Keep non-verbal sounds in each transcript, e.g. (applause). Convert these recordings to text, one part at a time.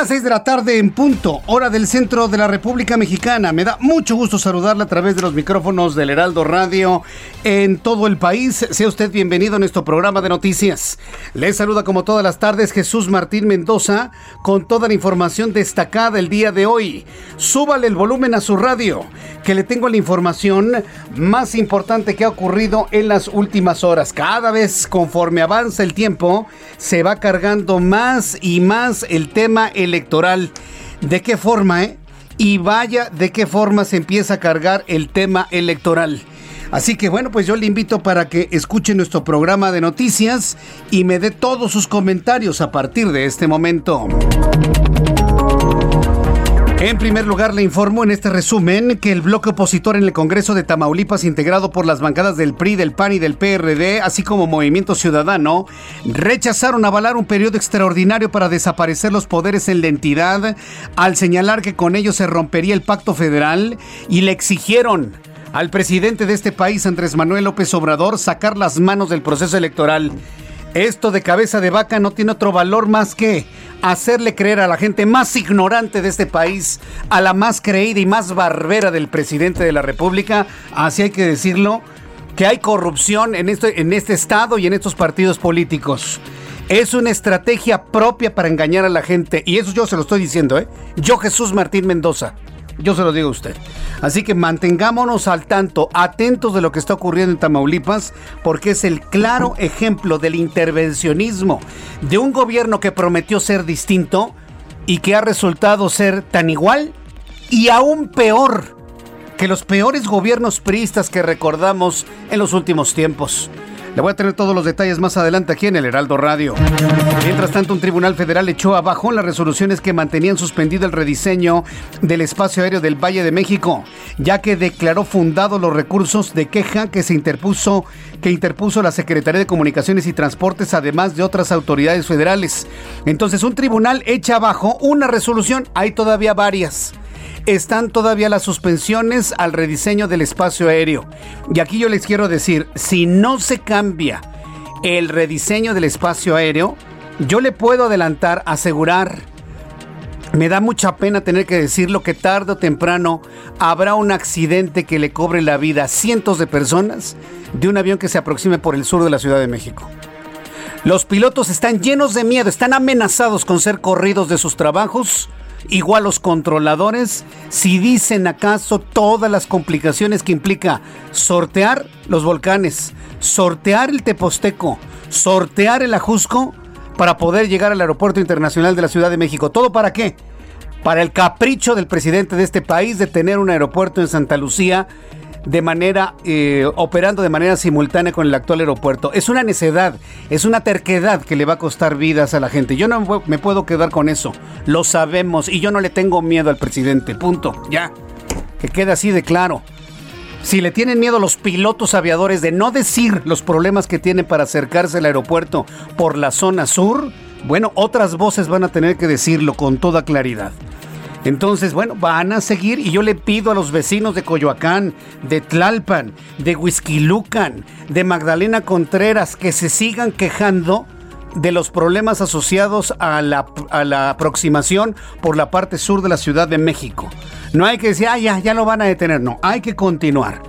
Las seis de la tarde en punto, hora del centro de la República Mexicana. Me da mucho gusto saludarla a través de los micrófonos del Heraldo Radio en todo el país. Sea usted bienvenido a nuestro programa de noticias. Le saluda como todas las tardes Jesús Martín Mendoza con toda la información destacada el día de hoy. Súbale el volumen a su radio, que le tengo la información más importante que ha ocurrido en las últimas horas. Cada vez conforme avanza el tiempo, se va cargando más y más el tema electoral. ¿De qué forma, eh? Y vaya de qué forma se empieza a cargar el tema electoral. Así que bueno, pues yo le invito para que escuche nuestro programa de noticias y me dé todos sus comentarios a partir de este momento. En primer lugar, le informo en este resumen que el bloque opositor en el Congreso de Tamaulipas, integrado por las bancadas del PRI, del PAN y del PRD, así como Movimiento Ciudadano, rechazaron avalar un periodo extraordinario para desaparecer los poderes en la entidad, al señalar que con ello se rompería el pacto federal y le exigieron al presidente de este país, Andrés Manuel López Obrador, sacar las manos del proceso electoral. Esto de cabeza de vaca no tiene otro valor más que hacerle creer a la gente más ignorante de este país, a la más creída y más barbera del presidente de la República, así hay que decirlo, que hay corrupción en este, en este estado y en estos partidos políticos. Es una estrategia propia para engañar a la gente. Y eso yo se lo estoy diciendo, ¿eh? Yo, Jesús Martín Mendoza. Yo se lo digo a usted. Así que mantengámonos al tanto, atentos de lo que está ocurriendo en Tamaulipas, porque es el claro ejemplo del intervencionismo de un gobierno que prometió ser distinto y que ha resultado ser tan igual y aún peor que los peores gobiernos priistas que recordamos en los últimos tiempos. Le voy a tener todos los detalles más adelante aquí en el Heraldo Radio. Mientras tanto, un tribunal federal echó abajo las resoluciones que mantenían suspendido el rediseño del espacio aéreo del Valle de México, ya que declaró fundado los recursos de queja que se interpuso que interpuso la Secretaría de Comunicaciones y Transportes, además de otras autoridades federales. Entonces, un tribunal echa abajo una resolución, hay todavía varias están todavía las suspensiones al rediseño del espacio aéreo. Y aquí yo les quiero decir, si no se cambia el rediseño del espacio aéreo, yo le puedo adelantar, asegurar, me da mucha pena tener que decirlo que tarde o temprano habrá un accidente que le cobre la vida a cientos de personas de un avión que se aproxime por el sur de la Ciudad de México. Los pilotos están llenos de miedo, están amenazados con ser corridos de sus trabajos igual los controladores, si dicen acaso todas las complicaciones que implica sortear los volcanes, sortear el Teposteco, sortear el Ajusco para poder llegar al aeropuerto internacional de la Ciudad de México. ¿Todo para qué? Para el capricho del presidente de este país de tener un aeropuerto en Santa Lucía de manera, eh, operando de manera simultánea con el actual aeropuerto. Es una necedad, es una terquedad que le va a costar vidas a la gente. Yo no me puedo quedar con eso. Lo sabemos y yo no le tengo miedo al presidente. Punto. Ya. Que quede así de claro. Si le tienen miedo los pilotos aviadores de no decir los problemas que tienen para acercarse al aeropuerto por la zona sur, bueno, otras voces van a tener que decirlo con toda claridad. Entonces, bueno, van a seguir y yo le pido a los vecinos de Coyoacán, de Tlalpan, de Huizquilucan, de Magdalena Contreras que se sigan quejando de los problemas asociados a la, aproximación por la parte sur de la Ciudad de México. No hay que decir, ah, ya, ya lo van a detener, no, hay que continuar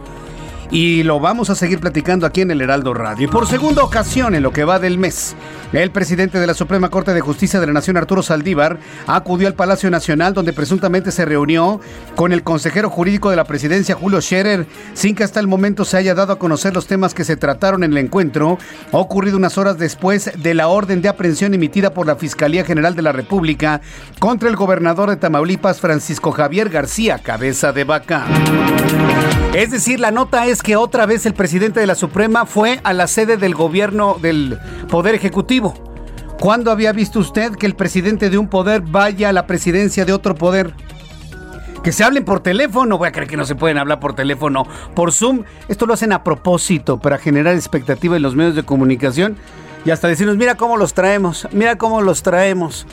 y lo vamos a seguir platicando aquí en el Heraldo Radio. Y por segunda ocasión en lo que va del mes, el presidente de la Suprema Corte de Justicia de la Nación, Arturo Saldívar, acudió al Palacio Nacional donde presuntamente se reunió con el consejero jurídico de la presidencia, Julio Scherer, sin que hasta el momento se haya dado a conocer los temas que se trataron en el encuentro, ocurrido unas horas después de la orden de aprehensión emitida por la Fiscalía General de la República contra el gobernador de Tamaulipas, Francisco Javier García Cabeza de Vaca. Es decir, la nota es que otra vez el presidente de la Suprema fue a la sede del gobierno del Poder Ejecutivo. ¿Cuándo había visto usted que el presidente de un poder vaya a la presidencia de otro poder? Que se hablen por teléfono, voy a creer que no se pueden hablar por teléfono, por Zoom. Esto lo hacen a propósito para generar expectativa en los medios de comunicación y hasta decirnos, mira cómo los traemos, mira cómo los traemos.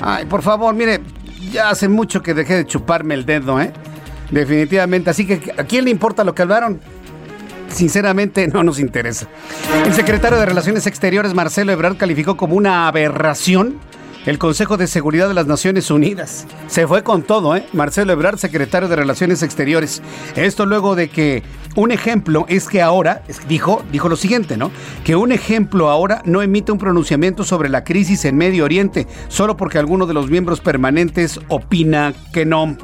Ay, por favor, mire, ya hace mucho que dejé de chuparme el dedo, ¿eh? Definitivamente. Así que, ¿a quién le importa lo que hablaron? Sinceramente, no nos interesa. El secretario de Relaciones Exteriores, Marcelo Ebrard, calificó como una aberración el Consejo de Seguridad de las Naciones Unidas. Se fue con todo, ¿eh? Marcelo Ebrard, secretario de Relaciones Exteriores. Esto luego de que un ejemplo es que ahora, dijo, dijo lo siguiente, ¿no? Que un ejemplo ahora no emite un pronunciamiento sobre la crisis en Medio Oriente, solo porque alguno de los miembros permanentes opina que no.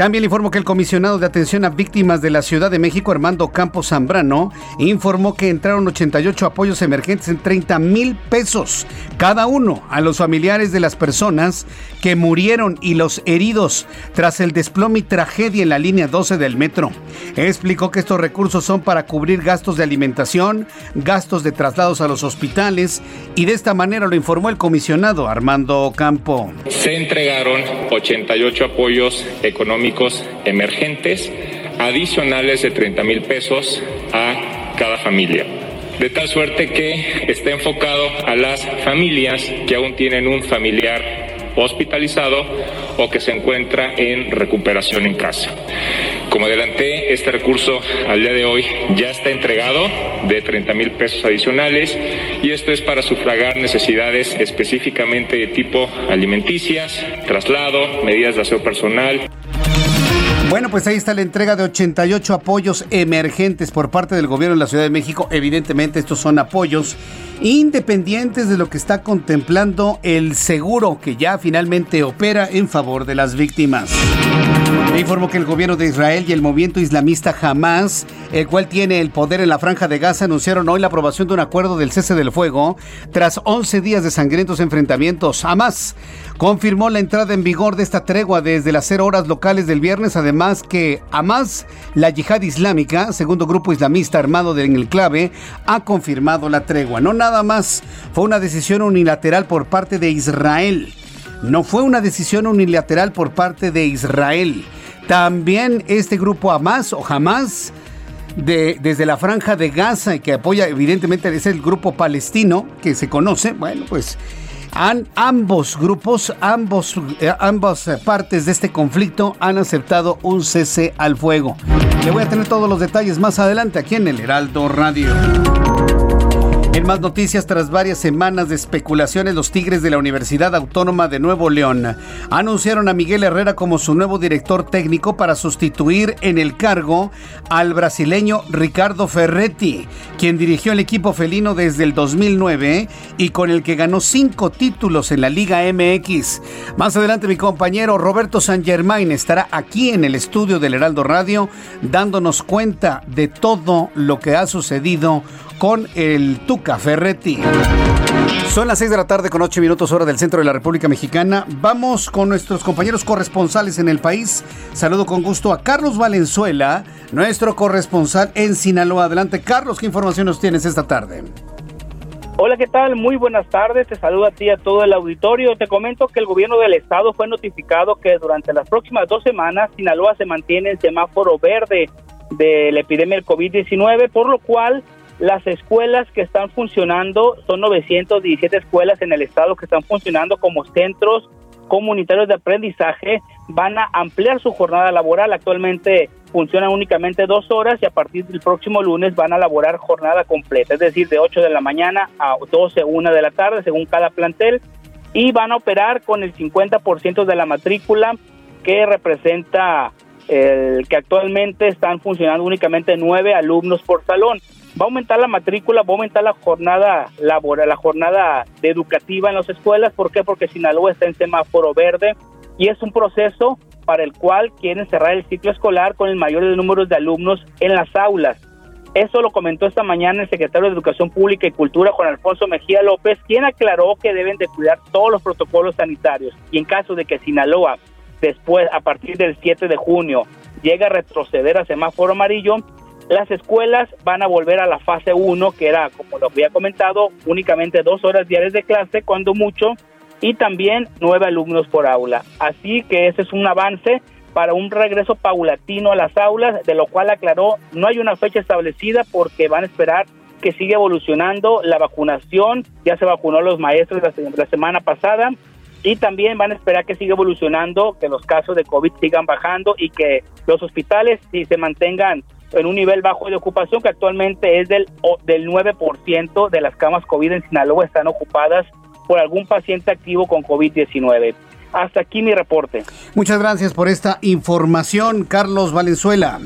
También le informo que el comisionado de atención a víctimas de la Ciudad de México, Armando Campos Zambrano, informó que entraron 88 apoyos emergentes en 30 mil pesos cada uno a los familiares de las personas que murieron y los heridos tras el desplome y tragedia en la línea 12 del metro. Explicó que estos recursos son para cubrir gastos de alimentación, gastos de traslados a los hospitales y de esta manera lo informó el comisionado Armando Campo. Se entregaron 88 apoyos económicos emergentes adicionales de 30 mil pesos a cada familia de tal suerte que está enfocado a las familias que aún tienen un familiar hospitalizado o que se encuentra en recuperación en casa. Como adelanté, este recurso al día de hoy ya está entregado de 30 mil pesos adicionales y esto es para sufragar necesidades específicamente de tipo alimenticias, traslado, medidas de aseo personal. Bueno, pues ahí está la entrega de 88 apoyos emergentes por parte del gobierno de la Ciudad de México. Evidentemente estos son apoyos independientes de lo que está contemplando el seguro que ya finalmente opera en favor de las víctimas. Me informó que el gobierno de Israel y el movimiento islamista Hamas, el cual tiene el poder en la franja de Gaza, anunciaron hoy la aprobación de un acuerdo del cese del fuego tras 11 días de sangrientos enfrentamientos. Hamas confirmó la entrada en vigor de esta tregua desde las 0 horas locales del viernes, además que Hamas, la yihad islámica, segundo grupo islamista armado en el clave, ha confirmado la tregua. No nada más fue una decisión unilateral por parte de Israel. No fue una decisión unilateral por parte de Israel. También este grupo Hamas o Hamas de, desde la franja de Gaza y que apoya evidentemente es el grupo palestino que se conoce, bueno pues han, ambos grupos, ambos, eh, ambas partes de este conflicto han aceptado un cese al fuego. Le voy a tener todos los detalles más adelante aquí en el Heraldo Radio. En más noticias, tras varias semanas de especulaciones, los Tigres de la Universidad Autónoma de Nuevo León anunciaron a Miguel Herrera como su nuevo director técnico para sustituir en el cargo al brasileño Ricardo Ferretti, quien dirigió el equipo felino desde el 2009 y con el que ganó cinco títulos en la Liga MX. Más adelante mi compañero Roberto San Germain estará aquí en el estudio del Heraldo Radio dándonos cuenta de todo lo que ha sucedido con el Tuca Ferretti. Son las 6 de la tarde con 8 minutos hora del centro de la República Mexicana. Vamos con nuestros compañeros corresponsales en el país. Saludo con gusto a Carlos Valenzuela, nuestro corresponsal en Sinaloa. Adelante, Carlos, ¿qué información nos tienes esta tarde? Hola, ¿qué tal? Muy buenas tardes. Te saludo a ti y a todo el auditorio. Te comento que el gobierno del estado fue notificado que durante las próximas dos semanas Sinaloa se mantiene en semáforo verde de la epidemia del COVID-19, por lo cual las escuelas que están funcionando, son 917 escuelas en el estado que están funcionando como centros comunitarios de aprendizaje, van a ampliar su jornada laboral. Actualmente funcionan únicamente dos horas y a partir del próximo lunes van a laborar jornada completa, es decir, de 8 de la mañana a 12, 1 de la tarde, según cada plantel, y van a operar con el 50% de la matrícula que representa el que actualmente están funcionando únicamente nueve alumnos por salón. Va a aumentar la matrícula, va a aumentar la jornada laboral, la jornada educativa en las escuelas. ¿Por qué? Porque Sinaloa está en semáforo verde y es un proceso para el cual quieren cerrar el ciclo escolar con el mayor número de alumnos en las aulas. Eso lo comentó esta mañana el secretario de Educación Pública y Cultura, Juan Alfonso Mejía López, quien aclaró que deben de cuidar todos los protocolos sanitarios y en caso de que Sinaloa después, a partir del 7 de junio, llegue a retroceder a semáforo amarillo, las escuelas van a volver a la fase 1, que era, como lo había comentado, únicamente dos horas diarias de clase, cuando mucho, y también nueve alumnos por aula. Así que ese es un avance para un regreso paulatino a las aulas, de lo cual aclaró no hay una fecha establecida porque van a esperar que siga evolucionando la vacunación, ya se vacunó los maestros la, semana pasada y también van a esperar que siga evolucionando, que los casos de COVID sigan bajando y que los hospitales si se mantengan en un nivel bajo de ocupación que actualmente es del, del 9% de las camas COVID en Sinaloa están ocupadas por algún paciente activo con COVID-19. Hasta aquí mi reporte. Muchas gracias por esta información, Carlos Valenzuela.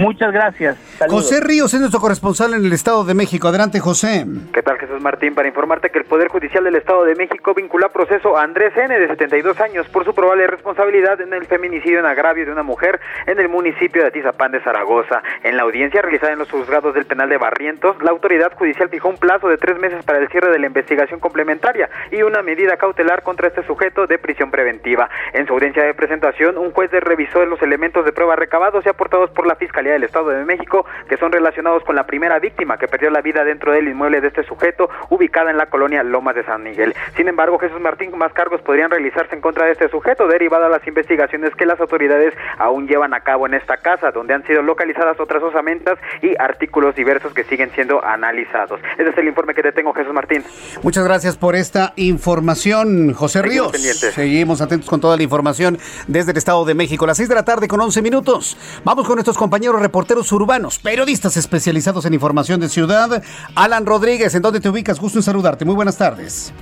Muchas gracias. José Ríos es nuestro corresponsal en el Estado de México. Adelante, José. ¿Qué tal, Jesús Martín? Para informarte que el Poder Judicial del Estado de México vincula a proceso a Andrés N., de 72 años, por su probable responsabilidad en el feminicidio en agravio de una mujer en el municipio de Atizapán de Zaragoza. En la audiencia realizada en los juzgados del penal de Barrientos, la autoridad judicial fijó un plazo de tres meses para el cierre de la investigación complementaria y una medida cautelar contra este sujeto de prisión preventiva. En su audiencia de presentación, un juez revisó los elementos de prueba recabados y aportados por la Fiscalía del Estado de México que son relacionados con la primera víctima que perdió la vida dentro del inmueble de este sujeto ubicada en la colonia Lomas de San Miguel. Sin embargo, Jesús Martín, más cargos podrían realizarse en contra de este sujeto derivado a las investigaciones que las autoridades aún llevan a cabo en esta casa, donde han sido localizadas otras osamentas y artículos diversos que siguen siendo analizados. Ese es el informe que te tengo, Jesús Martín. Muchas gracias por esta información, José Ríos. Seguimos atentos con toda la información desde el Estado de México. A las 6 de la tarde con 11 minutos. Vamos con nuestros compañeros reporteros urbanos, periodistas especializados en información de ciudad. Alan Rodríguez, ¿en dónde te ubicas? Gusto en saludarte. Muy buenas tardes.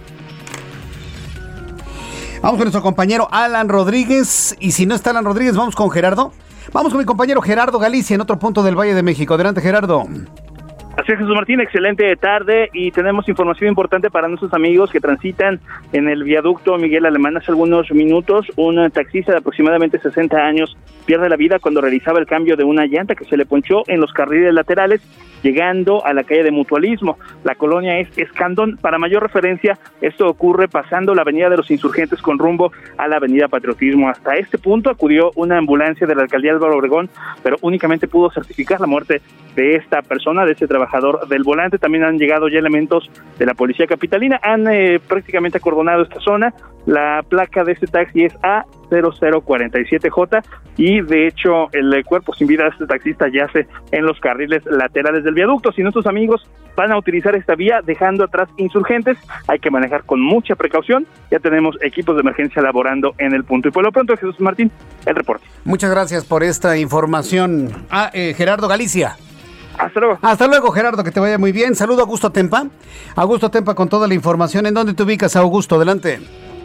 Vamos con nuestro compañero Alan Rodríguez. Y si no está Alan Rodríguez, vamos con Gerardo. Vamos con mi compañero Gerardo Galicia en otro punto del Valle de México. Adelante, Gerardo. Así es, Jesús Martín, excelente tarde y tenemos información importante para nuestros amigos que transitan en el viaducto Miguel Alemán hace algunos minutos. Un taxista de aproximadamente 60 años pierde la vida cuando realizaba el cambio de una llanta que se le ponchó en los carriles laterales llegando a la calle de Mutualismo. La colonia es Escandón. Para mayor referencia, esto ocurre pasando la avenida de los insurgentes con rumbo a la avenida Patriotismo. Hasta este punto acudió una ambulancia de la alcaldía Álvaro Obregón, pero únicamente pudo certificar la muerte de esta persona, de este trabajador del volante. También han llegado ya elementos de la policía capitalina. Han eh, prácticamente acordonado esta zona. La placa de este taxi es A0047J y de hecho el eh, cuerpo sin vida de este taxista yace en los carriles laterales del viaducto. Si nuestros amigos van a utilizar esta vía dejando atrás insurgentes, hay que manejar con mucha precaución. Ya tenemos equipos de emergencia laborando en el punto. Y por lo pronto, Jesús Martín, el reporte. Muchas gracias por esta información. Ah, eh, Gerardo Galicia. Hasta luego. Hasta luego, Gerardo, que te vaya muy bien. Saludo a Augusto Tempa. Augusto Tempa con toda la información. ¿En dónde te ubicas, Augusto? Adelante.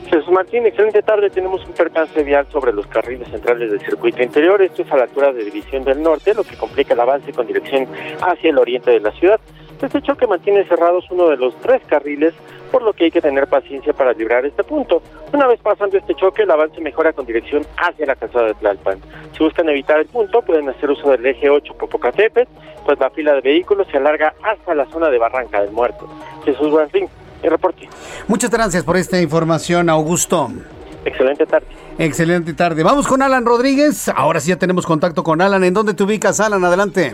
Jesús Martín, excelente tarde. Tenemos un percance vial sobre los carriles centrales del circuito interior. Esto es a la altura de División del Norte, lo que complica el avance con dirección hacia el oriente de la ciudad. Este choque mantiene cerrados uno de los tres carriles, por lo que hay que tener paciencia para librar este punto. Una vez pasando este choque, el avance mejora con dirección hacia la calzada de Tlalpan. Si buscan evitar el punto, pueden hacer uso del eje 8 Popocatépetl, pues la fila de vehículos se alarga hasta la zona de Barranca del Muerto. Jesús Buenfín, el reporte. Muchas gracias por esta información, Augusto. Excelente tarde. Excelente tarde. Vamos con Alan Rodríguez. Ahora sí ya tenemos contacto con Alan. ¿En dónde te ubicas, Alan? Adelante.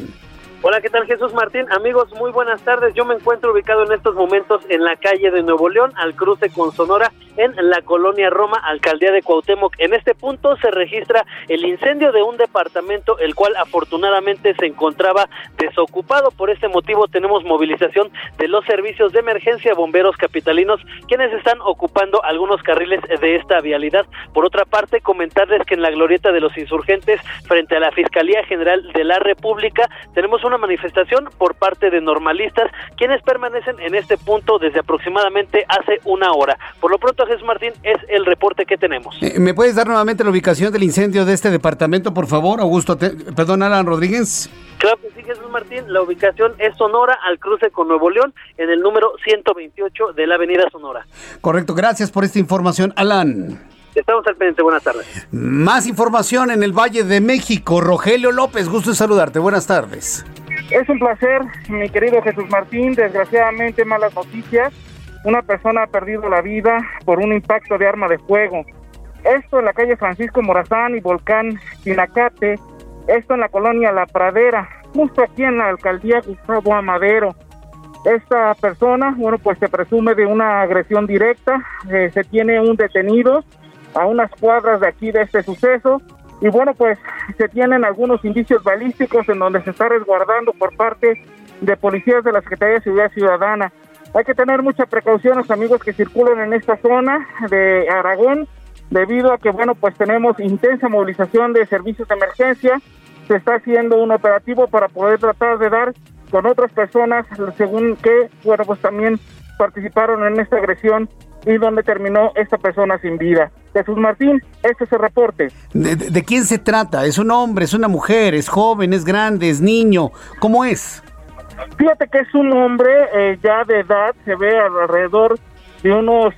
Hola, ¿qué tal Jesús Martín? Amigos, muy buenas tardes. Yo me encuentro ubicado en estos momentos en la calle de Nuevo León, al cruce con Sonora, en la colonia Roma, alcaldía de Cuauhtémoc. En este punto se registra el incendio de un departamento, el cual afortunadamente se encontraba desocupado. Por este motivo tenemos movilización de los servicios de emergencia bomberos capitalinos, quienes están ocupando algunos carriles de esta vialidad. Por otra parte, comentarles que en la glorieta de los insurgentes, frente a la Fiscalía General de la República, tenemos una manifestación por parte de normalistas, quienes permanecen en este punto desde aproximadamente hace una hora. Por lo pronto, Jesús Martín, es el reporte que tenemos. Eh, ¿Me puedes dar nuevamente la ubicación del incendio de este departamento, por favor, Augusto? perdón, Alan Rodríguez. Claro que sí, Jesús Martín. La ubicación es Sonora, al cruce con Nuevo León, en el número 128 de la Avenida Sonora. Correcto, gracias por esta información, Alan. Estamos al pendiente, buenas tardes. Más información en el Valle de México. Rogelio López, gusto en saludarte. Buenas tardes. Es un placer, mi querido Jesús Martín. Desgraciadamente, malas noticias. Una persona ha perdido la vida por un impacto de arma de fuego. Esto en la calle Francisco Morazán y Volcán Pinacate. Esto en la colonia La Pradera, justo aquí en la alcaldía Gustavo Amadero. Esta persona, bueno, pues se presume de una agresión directa. Eh, se tiene un detenido a unas cuadras de aquí de este suceso. Y bueno, pues se tienen algunos indicios balísticos en donde se está resguardando por parte de policías de la Secretaría de Seguridad Ciudadana. Hay que tener mucha precaución los amigos que circulan en esta zona de Aragón, debido a que, bueno, pues tenemos intensa movilización de servicios de emergencia. Se está haciendo un operativo para poder tratar de dar con otras personas, según que, bueno, pues también participaron en esta agresión y donde terminó esta persona sin vida. Jesús Martín, este es el reporte. ¿De, quién se trata? ¿Es un hombre, es una mujer, es joven, es grande, es niño? ¿Cómo es? Fíjate que es un hombre eh, ya de edad, se ve alrededor de unos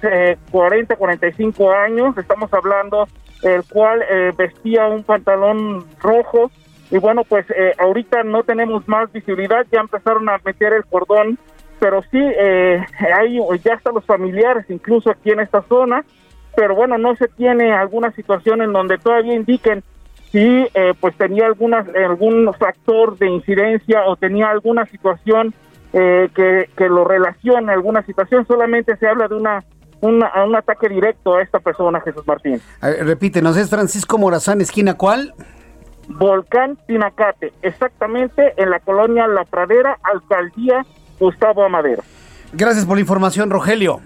40, eh, 45 años, estamos hablando, el cual eh, vestía un pantalón rojo y bueno, pues ahorita no tenemos más visibilidad, ya empezaron a meter el cordón pero sí eh, hay ya están los familiares incluso aquí en esta zona, pero bueno, no se tiene alguna situación en donde todavía indiquen si eh, pues tenía alguna, algún factor de incidencia o tenía alguna situación eh, que, que lo relacione alguna situación, solamente se habla de una un ataque directo a esta persona, Jesús Martín. repítenos, ¿es Francisco Morazán, esquina cuál? Volcán Tinacate, exactamente en la colonia La Pradera, alcaldía Gustavo Amadero. Gracias por la información, Rogelio.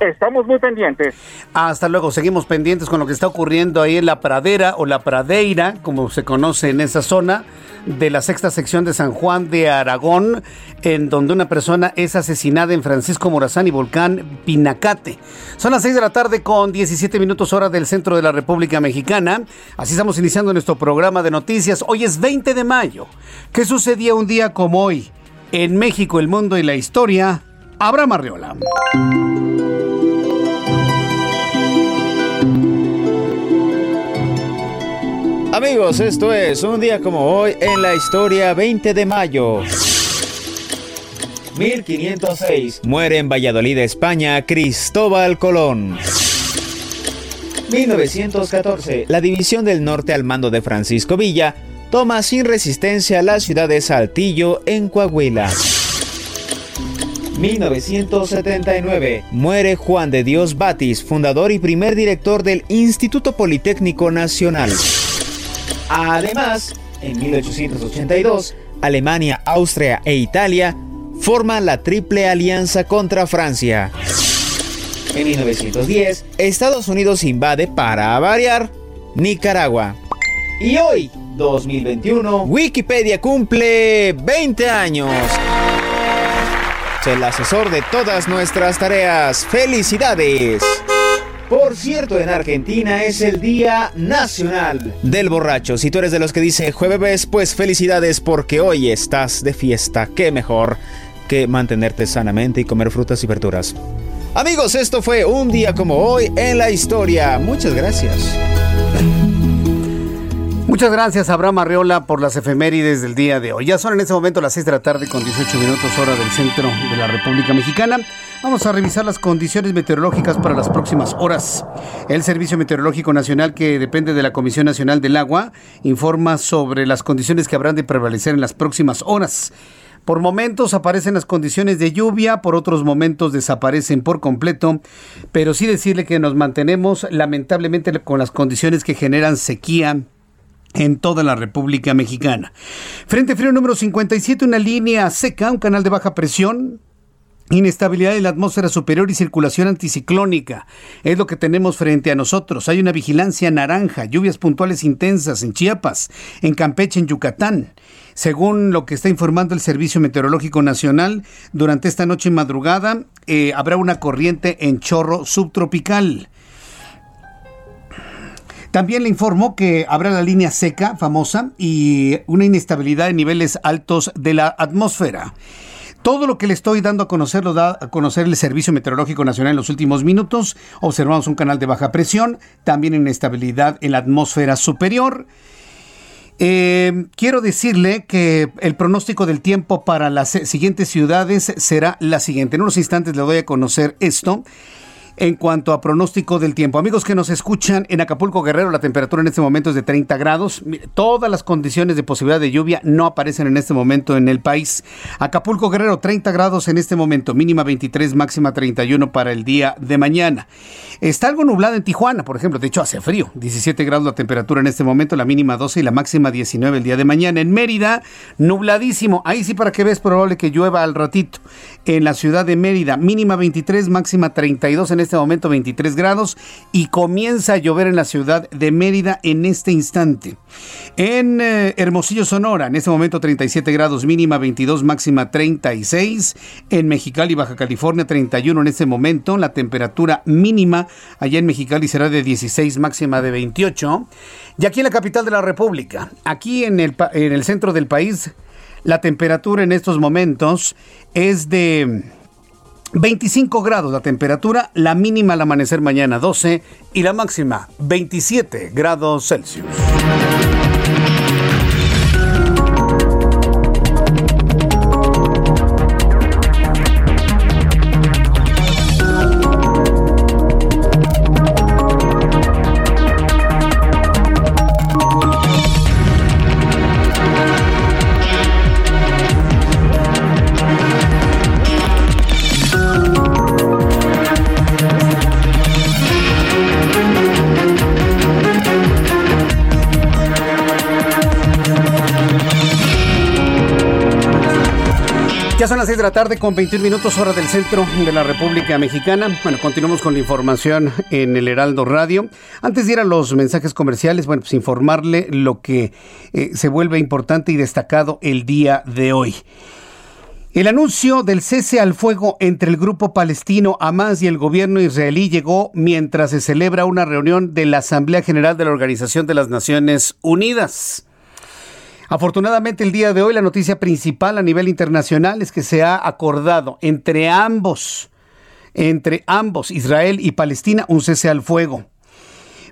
Estamos muy pendientes. Hasta luego, seguimos pendientes con lo que está ocurriendo ahí en la pradera o la pradeira, como se conoce en esa zona de la sexta sección de San Juan de Aragón, en donde una persona es asesinada en Francisco Morazán y Volcán Pinacate. Son las 6 de la tarde con 17 minutos hora del centro de la República Mexicana. Así estamos iniciando nuestro programa de noticias. Hoy es 20 de mayo. ¿Qué sucedía un día como hoy? En México, el mundo y la historia, Abraham Arreola. Amigos, esto es un día como hoy en la historia 20 de mayo. 1506. Muere en Valladolid, España, Cristóbal Colón. 1914. La División del Norte al mando de Francisco Villa toma sin resistencia la ciudad de Saltillo en Coahuila. 1979. Muere Juan de Dios Batis, fundador y primer director del Instituto Politécnico Nacional. Además, en 1882, Alemania, Austria e Italia forman la Triple Alianza contra Francia. En 1910, Estados Unidos invade, para variar, Nicaragua. Y hoy, 2021, Wikipedia cumple 20 años. El asesor de todas nuestras tareas. ¡Felicidades! Por cierto, en Argentina es el Día Nacional del Borracho. Si tú eres de los que dice jueves, pues felicidades porque hoy estás de fiesta. Qué mejor que mantenerte sanamente y comer frutas y verduras. Amigos, esto fue un día como hoy en la historia. Muchas gracias. Muchas gracias, Abraham Arreola, por las efemérides del día de hoy. Ya son en este momento las 6 de la tarde con 18 minutos hora del centro de la República Mexicana. Vamos a revisar las condiciones meteorológicas para las próximas horas. El Servicio Meteorológico Nacional, que depende de la Comisión Nacional del Agua, informa sobre las condiciones que habrán de prevalecer en las próximas horas. Por momentos aparecen las condiciones de lluvia, por otros momentos desaparecen por completo, pero sí decirle que nos mantenemos lamentablemente con las condiciones que generan sequía en toda la República Mexicana. Frente frío número 57, una línea seca, un canal de baja presión, Inestabilidad en la atmósfera superior y circulación anticiclónica es lo que tenemos frente a nosotros. Hay una vigilancia naranja, lluvias puntuales intensas en Chiapas, en Campeche, en Yucatán. Según lo que está informando el Servicio Meteorológico Nacional, durante esta noche y madrugada eh, habrá una corriente en chorro subtropical. También le informó que habrá la línea seca famosa y una inestabilidad en niveles altos de la atmósfera. Todo lo que le estoy dando a conocer lo da a conocer el Servicio Meteorológico Nacional en los últimos minutos. Observamos un canal de baja presión, también inestabilidad en la atmósfera superior. Eh, quiero decirle que el pronóstico del tiempo para las siguientes ciudades será la siguiente. En unos instantes le doy a conocer esto en cuanto a pronóstico del tiempo. Amigos que nos escuchan en Acapulco Guerrero, la temperatura en este momento es de 30 grados. Todas las condiciones de posibilidad de lluvia no aparecen en este momento en el país. Acapulco Guerrero, 30 grados en este momento, mínima 23, máxima 31 para el día de mañana. Está algo nublado en Tijuana, por ejemplo, de hecho hace frío, 17 grados la temperatura en este momento, la mínima 12 y la máxima 19 el día de mañana. En Mérida, nubladísimo, ahí sí para que veas probable que llueva al ratito. En la ciudad de Mérida, mínima 23, máxima 32 en este momento 23 grados y comienza a llover en la ciudad de Mérida en este instante. En eh, Hermosillo, Sonora, en este momento 37 grados mínima, 22 máxima 36. En Mexicali, Baja California 31 en este momento. La temperatura mínima allá en Mexicali será de 16 máxima de 28. Y aquí en la capital de la República, aquí en el, en el centro del país, la temperatura en estos momentos es de 25 grados la temperatura, la mínima al amanecer mañana 12 y la máxima 27 grados Celsius. 6 de la tarde con 21 minutos hora del centro de la República Mexicana. Bueno, continuamos con la información en el Heraldo Radio. Antes de ir a los mensajes comerciales, bueno, pues informarle lo que eh, se vuelve importante y destacado el día de hoy. El anuncio del cese al fuego entre el grupo palestino Hamas y el gobierno israelí llegó mientras se celebra una reunión de la Asamblea General de la Organización de las Naciones Unidas. Afortunadamente el día de hoy la noticia principal a nivel internacional es que se ha acordado entre ambos, entre ambos, Israel y Palestina, un cese al fuego.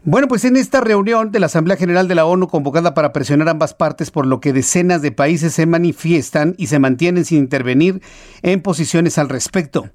Bueno, pues en esta reunión de la Asamblea General de la ONU convocada para presionar ambas partes por lo que decenas de países se manifiestan y se mantienen sin intervenir en posiciones al respecto.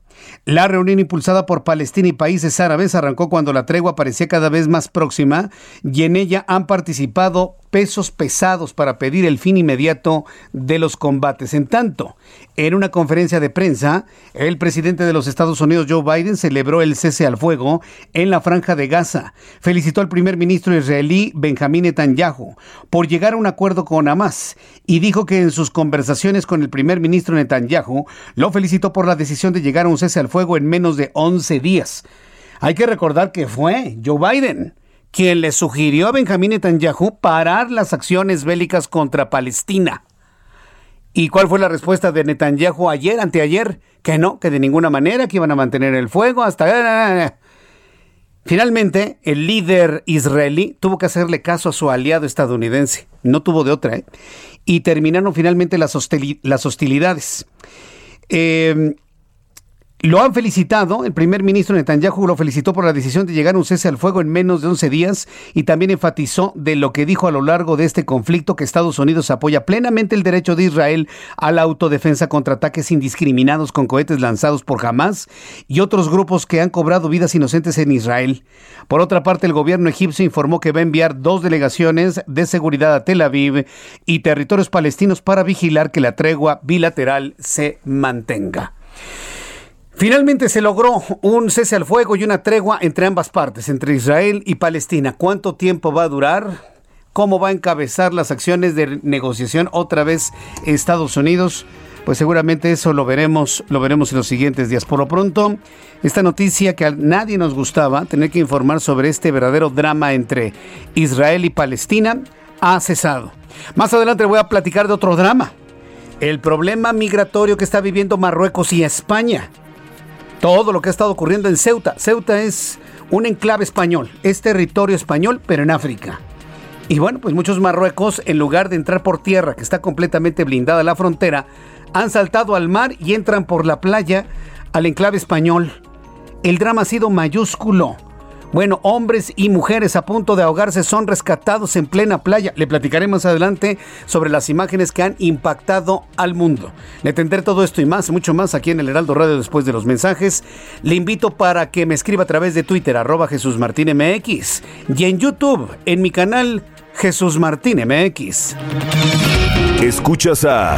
La reunión impulsada por Palestina y países árabes arrancó cuando la tregua parecía cada vez más próxima y en ella han participado pesos pesados para pedir el fin inmediato de los combates. En tanto, en una conferencia de prensa, el presidente de los Estados Unidos, Joe Biden, celebró el cese al fuego en la franja de Gaza. Felicitó al primer ministro israelí, Benjamín Netanyahu, por llegar a un acuerdo con Hamas y dijo que en sus conversaciones con el primer ministro Netanyahu lo felicitó por la decisión de llegar a un cese al fuego en menos de 11 días. Hay que recordar que fue Joe Biden quien le sugirió a Benjamín Netanyahu parar las acciones bélicas contra Palestina. ¿Y cuál fue la respuesta de Netanyahu ayer, anteayer? Que no, que de ninguna manera, que iban a mantener el fuego hasta... Finalmente, el líder israelí tuvo que hacerle caso a su aliado estadounidense. No tuvo de otra, ¿eh? Y terminaron finalmente las, hostilidades. Eh, Lo han felicitado, el primer ministro Netanyahu lo felicitó por la decisión de llegar a un cese al fuego en menos de 11 días y también enfatizó de lo que dijo a lo largo de este conflicto que Estados Unidos apoya plenamente el derecho de Israel a la autodefensa contra ataques indiscriminados con cohetes lanzados por Hamas y otros grupos que han cobrado vidas inocentes en Israel. Por otra parte, el gobierno egipcio informó que va a enviar dos delegaciones de seguridad a Tel Aviv y territorios palestinos para vigilar que la tregua bilateral se mantenga. Finalmente se logró un cese al fuego y una tregua entre ambas partes, entre Israel y Palestina. ¿Cuánto tiempo va a durar? ¿Cómo va a encabezar las acciones de negociación otra vez Estados Unidos? Pues seguramente eso lo veremos, lo veremos en los siguientes días. Por lo pronto, esta noticia que a nadie nos gustaba, tener que informar sobre este verdadero drama entre Israel y Palestina, ha cesado. Más adelante voy a platicar de otro drama, el problema migratorio que está viviendo Marruecos y España todo lo que ha estado ocurriendo en Ceuta. Ceuta es un enclave español, es territorio español, pero en África. Y bueno, pues muchos marruecos, en lugar de entrar por tierra, que está completamente blindada la frontera, han saltado al mar y entran por la playa al enclave español. El drama ha sido mayúsculo. Bueno, hombres y mujeres a punto de ahogarse son rescatados en plena playa. Le platicaré más adelante sobre las imágenes que han impactado al mundo. Le tendré todo esto y más, mucho más aquí en el Heraldo Radio después de los mensajes. Le invito para que me escriba a través de Twitter, arroba Jesús Martín MX, y en YouTube, en mi canal Jesús Martín MX. Escuchas a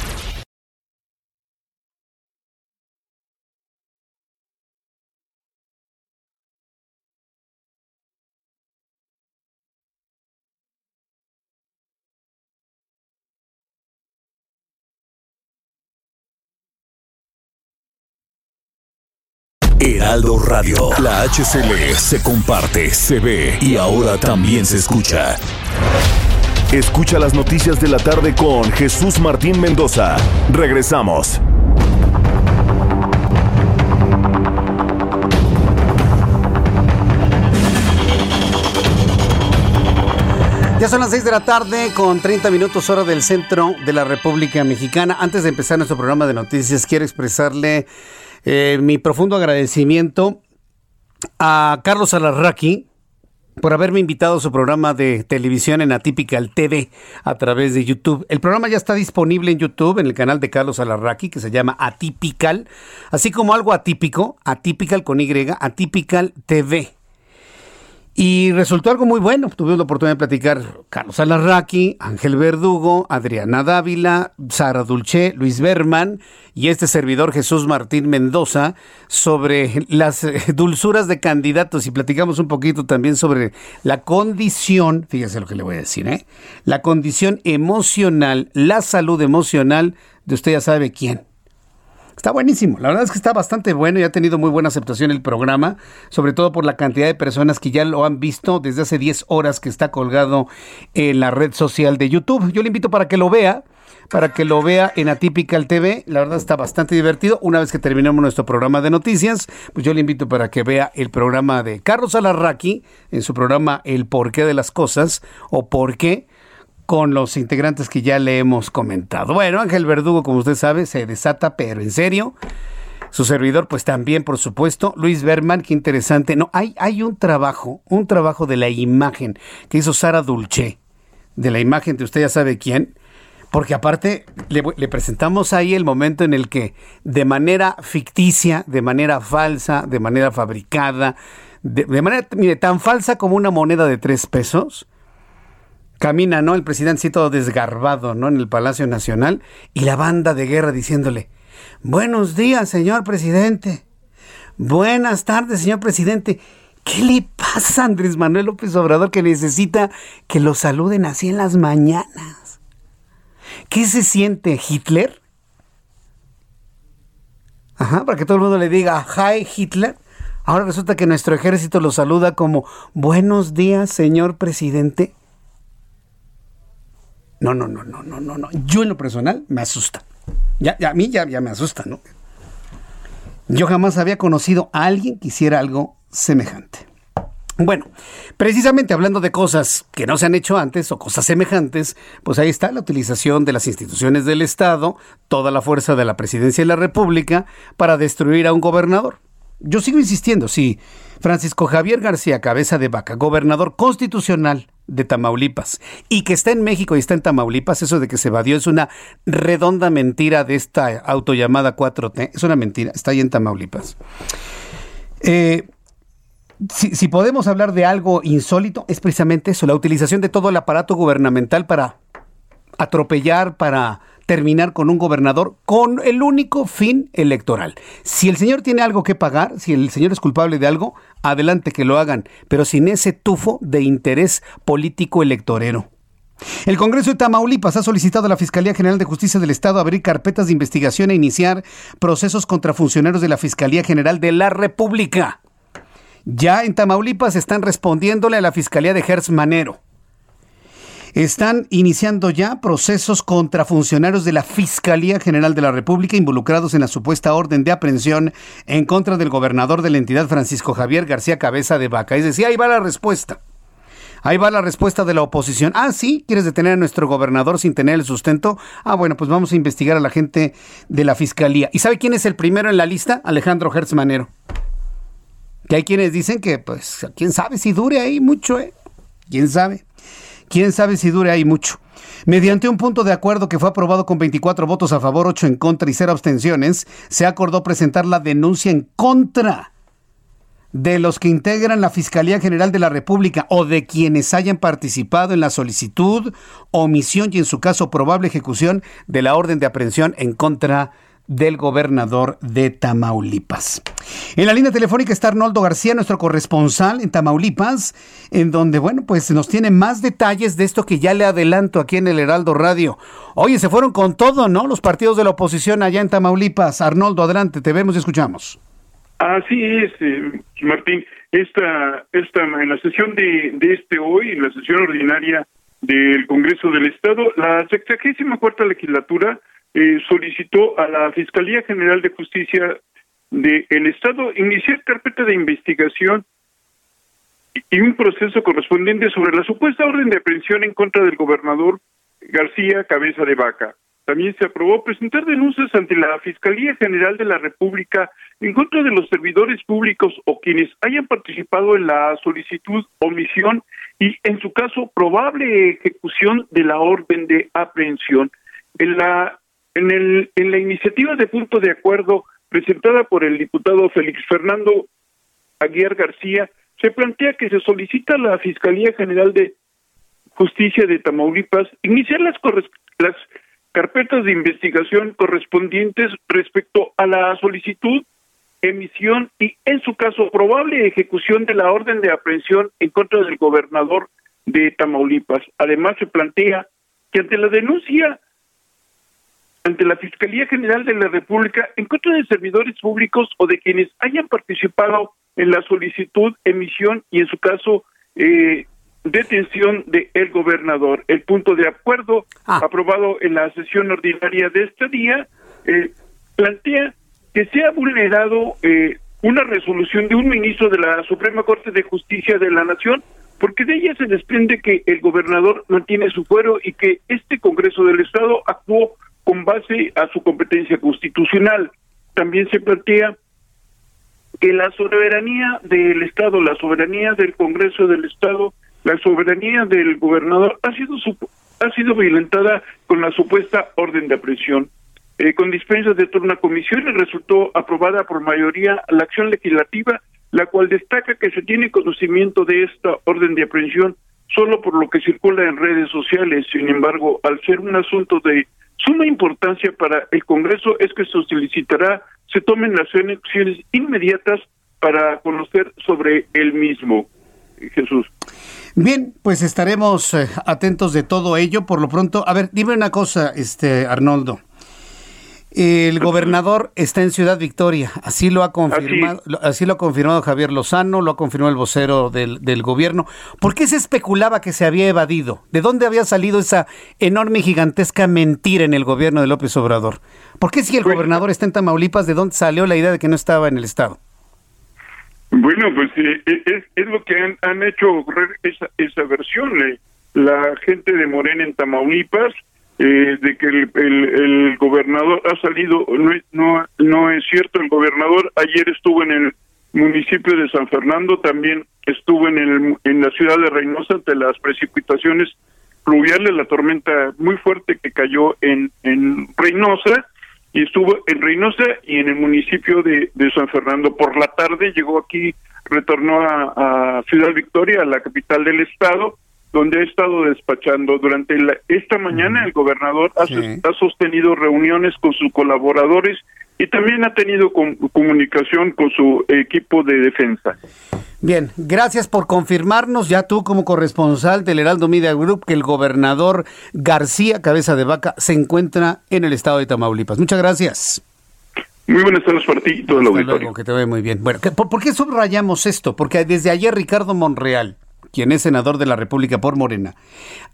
Heraldo Radio. La HCL se comparte, se ve y ahora también se escucha. Escucha las noticias de la tarde con Jesús Martín Mendoza. Regresamos. Ya son las 6 de la tarde con 30 minutos hora del centro de la República Mexicana. Antes de empezar nuestro programa de noticias, quiero expresarle eh, mi profundo agradecimiento a Carlos Alarraqui por haberme invitado a su programa de televisión en Atypical TV a través de YouTube. El programa ya está disponible en YouTube, en el canal de Carlos Alarraqui, que se llama Atypical, así como algo atípico, Atypical con Y, Atypical TV. Y resultó algo muy bueno. Tuvimos la oportunidad de platicar Carlos Alarraqui, Ángel Verdugo, Adriana Dávila, Sara Dulce, Luis Berman y este servidor Jesús Martín Mendoza sobre las eh, dulzuras de candidatos y platicamos un poquito también sobre la condición, fíjese lo que le voy a decir, ¿eh? la condición emocional, la salud emocional de usted ya sabe quién. Está buenísimo, la verdad es que está bastante bueno y ha tenido muy buena aceptación el programa, sobre todo por la cantidad de personas que ya lo han visto desde hace 10 horas que está colgado en la red social de YouTube. Yo le invito para que lo vea para que lo vea en Atypical TV. La verdad está bastante divertido. Una vez que terminemos nuestro programa de noticias, pues yo le invito para que vea el programa de Carlos Alarraqui en su programa El porqué de las cosas o por qué con los integrantes que ya le hemos comentado. Bueno, Ángel Verdugo, como usted sabe, se desata, pero en serio. Su servidor, pues también, por supuesto. Luis Berman, qué interesante. No, hay, hay un trabajo, un trabajo de la imagen que hizo Sara Dulce, de la imagen de usted ya sabe quién, porque aparte le, presentamos ahí el momento en el que de manera ficticia, de manera falsa, de manera fabricada, de, manera mire, tan falsa como una moneda de tres pesos, camina, ¿no? El presidente todo desgarbado, ¿no? En el Palacio Nacional y la banda de guerra diciéndole, buenos días, señor presidente. Buenas tardes, señor presidente. ¿Qué le pasa a Andrés Manuel López Obrador que necesita que lo saluden así en las mañanas? ¿Qué se siente Hitler? Ajá, para que todo el mundo le diga, hi Hitler. Ahora resulta que nuestro ejército lo saluda como, buenos días, señor presidente. No, no, no, no, no, no, no. Yo en lo personal me asusta. Ya, ya a mí ya, ya me asusta, ¿no? Yo jamás había conocido a alguien que hiciera algo semejante. Bueno, precisamente hablando de cosas que no se han hecho antes o cosas semejantes, pues ahí está la utilización de las instituciones del Estado, toda la fuerza de la presidencia de la República para destruir a un gobernador. Yo sigo insistiendo, sí, Francisco Javier García Cabeza de Vaca, gobernador constitucional de Tamaulipas, y que está en México y está en Tamaulipas, eso de que se evadió es una redonda mentira de esta autollamada 4T, es una mentira, está ahí en Tamaulipas. Eh, si, podemos hablar de algo insólito, es precisamente eso, la utilización de todo el aparato gubernamental para atropellar, para terminar con un gobernador con el único fin electoral. Si el señor tiene algo que pagar, si el señor es culpable de algo, adelante que lo hagan, pero sin ese tufo de interés político electorero. El Congreso de Tamaulipas ha solicitado a la Fiscalía General de Justicia del Estado abrir carpetas de investigación e iniciar procesos contra funcionarios de la Fiscalía General de la República. Ya en Tamaulipas están respondiéndole a la Fiscalía de Gers Manero. Están iniciando ya procesos contra funcionarios de la Fiscalía General de la República involucrados en la supuesta orden de aprehensión en contra del gobernador de la entidad Francisco Javier García Cabeza de Vaca. Es decir, ahí va la respuesta. Ahí va la respuesta de la oposición. Ah, sí, ¿quieres detener a nuestro gobernador sin tener el sustento? Ah, bueno, pues vamos a investigar a la gente de la Fiscalía. ¿Y sabe quién es el primero en la lista? Alejandro Hertz Manero. Que hay quienes dicen que, pues, quién sabe si dure ahí mucho, ¿eh? ¿Quién sabe? ¿Quién sabe si dure ahí mucho? Mediante un punto de acuerdo que fue aprobado con 24 votos a favor, 8 en contra y 0 abstenciones, se acordó presentar la denuncia en contra de los que integran la Fiscalía General de la República o de quienes hayan participado en la solicitud, omisión y en su caso probable ejecución de la orden de aprehensión en contra de del gobernador de Tamaulipas. En la línea telefónica está Arnoldo García, nuestro corresponsal en Tamaulipas, en donde, bueno, pues nos tiene más detalles de esto que ya le adelanto aquí en el Heraldo Radio. Oye, se fueron con todo, ¿no? Los partidos de la oposición allá en Tamaulipas. Arnoldo, adelante, te vemos y escuchamos. Así es, eh, Martín. Esta, esta, en la sesión de, de este hoy, en la sesión ordinaria del Congreso del Estado, la sexagésima cuarta legislatura eh, solicitó a la Fiscalía General de Justicia del Estado iniciar carpeta de investigación y un proceso correspondiente sobre la supuesta orden de aprehensión en contra del gobernador García Cabeza de Vaca. También se aprobó presentar denuncias ante la Fiscalía General de la República en contra de los servidores públicos o quienes hayan participado en la solicitud, omisión y, en su caso, probable ejecución de la orden de aprehensión. En la en, el, en la iniciativa de punto de acuerdo presentada por el diputado Félix Fernando Aguiar García, se plantea que se solicita a la Fiscalía General de Justicia de Tamaulipas iniciar las, las carpetas de investigación correspondientes respecto a la solicitud, emisión y, en su caso, probable ejecución de la orden de aprehensión en contra del gobernador de Tamaulipas. Además, se plantea que ante la denuncia ante la Fiscalía General de la República en contra de servidores públicos o de quienes hayan participado en la solicitud, emisión y en su caso eh, detención del el gobernador. El punto de acuerdo ah. aprobado en la sesión ordinaria de este día eh, plantea que se ha vulnerado eh, una resolución de un ministro de la Suprema Corte de Justicia de la Nación, porque de ella se desprende que el gobernador mantiene su fuero y que este Congreso del Estado actuó con base a su competencia constitucional. También se plantea que la soberanía del Estado, la soberanía del Congreso del Estado, la soberanía del gobernador ha sido ha sido violentada con la supuesta orden de aprehensión. Eh, con dispensas de toda una comisión resultó aprobada por mayoría la acción legislativa, la cual destaca que se tiene conocimiento de esta orden de aprehensión solo por lo que circula en redes sociales. Sin embargo, al ser un asunto de Suma importancia para el Congreso es que se solicitará se tomen las acciones inmediatas para conocer sobre el mismo. Jesús. Bien, pues estaremos eh, atentos de todo ello. Por lo pronto, a ver, dime una cosa, este Arnoldo. El gobernador está en Ciudad Victoria, así lo ha confirmado, así, lo ha confirmado Javier Lozano, lo ha confirmado el vocero del, del, gobierno. ¿Por qué se especulaba que se había evadido? ¿De dónde había salido esa enorme y gigantesca mentira en el gobierno de López Obrador? ¿Por qué si el pues, gobernador está en Tamaulipas, de dónde salió la idea de que no estaba en el estado? Bueno, pues eh, eh, es, es, lo que han, han hecho esa, esa versión. La gente de Morena en Tamaulipas eh, de que el, el, gobernador ha salido, no, no, no es cierto, el gobernador ayer estuvo en el municipio de San Fernando, también estuvo en, el, en la ciudad de Reynosa ante las precipitaciones pluviales, la tormenta muy fuerte que cayó en, en Reynosa, y estuvo en Reynosa y en el municipio de, de San Fernando. Por la tarde llegó aquí, retornó a, a Ciudad Victoria, a la capital del estado, donde ha estado despachando. Durante esta mañana el gobernador ha, sostenido reuniones con sus colaboradores y también ha tenido comunicación con su equipo de defensa. Bien, gracias por confirmarnos, ya tú como corresponsal del Heraldo Media Group, que el gobernador García Cabeza de Vaca se encuentra en el estado de Tamaulipas. Muchas gracias. Muy buenas tardes para ti y todo el auditorio. que te ve muy bien. Bueno, ¿por qué subrayamos esto? Porque desde ayer Ricardo Monreal, quien es senador de la República por Morena,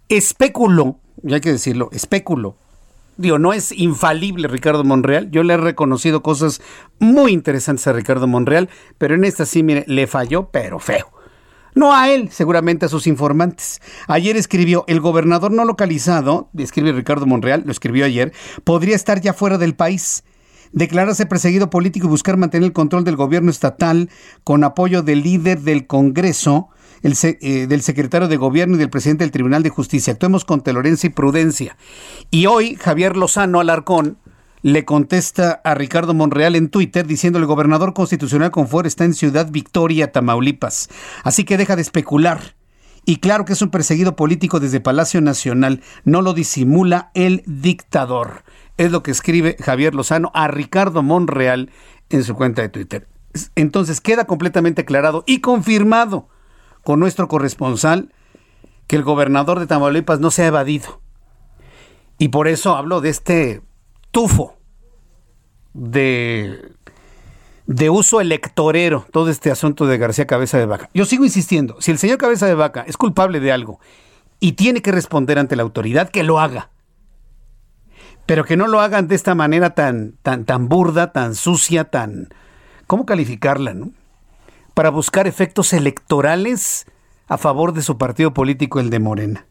especuló, ya hay que decirlo, especuló. Digo, no es infalible Ricardo Monreal. Yo le he reconocido cosas muy interesantes a Ricardo Monreal, pero en esta sí, mire, le falló, pero feo. No a él, seguramente a sus informantes. Ayer escribió, el gobernador no localizado, escribe Ricardo Monreal, lo escribió ayer, podría estar ya fuera del país declararse perseguido político y buscar mantener el control del gobierno estatal con apoyo del líder del Congreso eh, del secretario de Gobierno y del presidente del Tribunal de Justicia. Actuemos con tolerancia y prudencia. Y hoy Javier Lozano Alarcón le contesta a Ricardo Monreal en Twitter diciendo el gobernador constitucional con fuera está en Ciudad Victoria, Tamaulipas. Así que deja de especular. Y claro que es un perseguido político desde Palacio Nacional. No lo disimula el dictador. Es lo que escribe Javier Lozano a Ricardo Monreal en su cuenta de Twitter. Entonces queda completamente aclarado y confirmado con nuestro corresponsal que el gobernador de Tamaulipas no se ha evadido. Y por eso hablo de este tufo de, de uso electorero, todo este asunto de García Cabeza de Vaca. Yo sigo insistiendo, si el señor Cabeza de Vaca es culpable de algo y tiene que responder ante la autoridad, que lo haga. Pero que no lo hagan de esta manera tan, tan, tan burda, tan sucia, tan... ¿Cómo calificarla, no? Para buscar efectos electorales a favor de su partido político, el de Morena.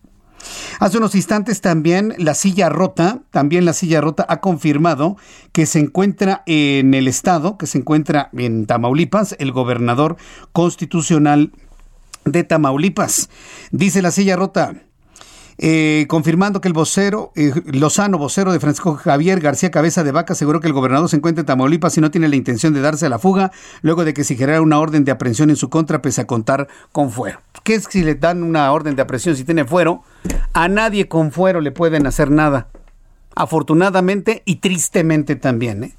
Hace unos instantes también la silla rota, también la silla rota ha confirmado que se encuentra en el estado, que se encuentra en Tamaulipas, el gobernador constitucional de Tamaulipas. Dice la silla rota, eh, confirmando que el vocero, eh, Lozano, vocero de Francisco Javier García Cabeza de Vaca, aseguró que el gobernador se encuentra en Tamaulipas y no tiene la intención de darse a la fuga, luego de que se generara una orden de aprehensión en su contra, pese a contar con fuero. ¿Qué es si le dan una orden de aprehensión si tiene fuero? A nadie con fuero le pueden hacer nada. Afortunadamente y tristemente también. ¿eh?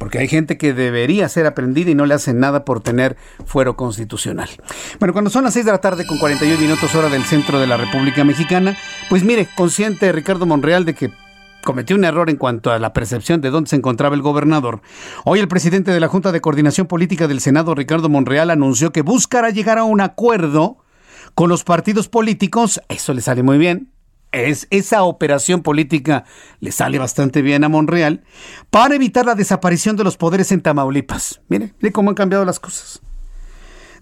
Porque hay gente que debería ser aprendida y no le hacen nada por tener fuero constitucional. Bueno, cuando son las 6 de la tarde con 41 minutos hora del centro de la República Mexicana, pues mire, consciente Ricardo Monreal de que cometió un error en cuanto a la percepción de dónde se encontraba el gobernador. Hoy el presidente de la Junta de Coordinación Política del Senado, Ricardo Monreal, anunció que buscará llegar a un acuerdo con los partidos políticos, eso le sale muy bien, es, esa operación política le sale bastante bien a Monreal para evitar la desaparición de los poderes en Tamaulipas. Mire, mire cómo han cambiado las cosas.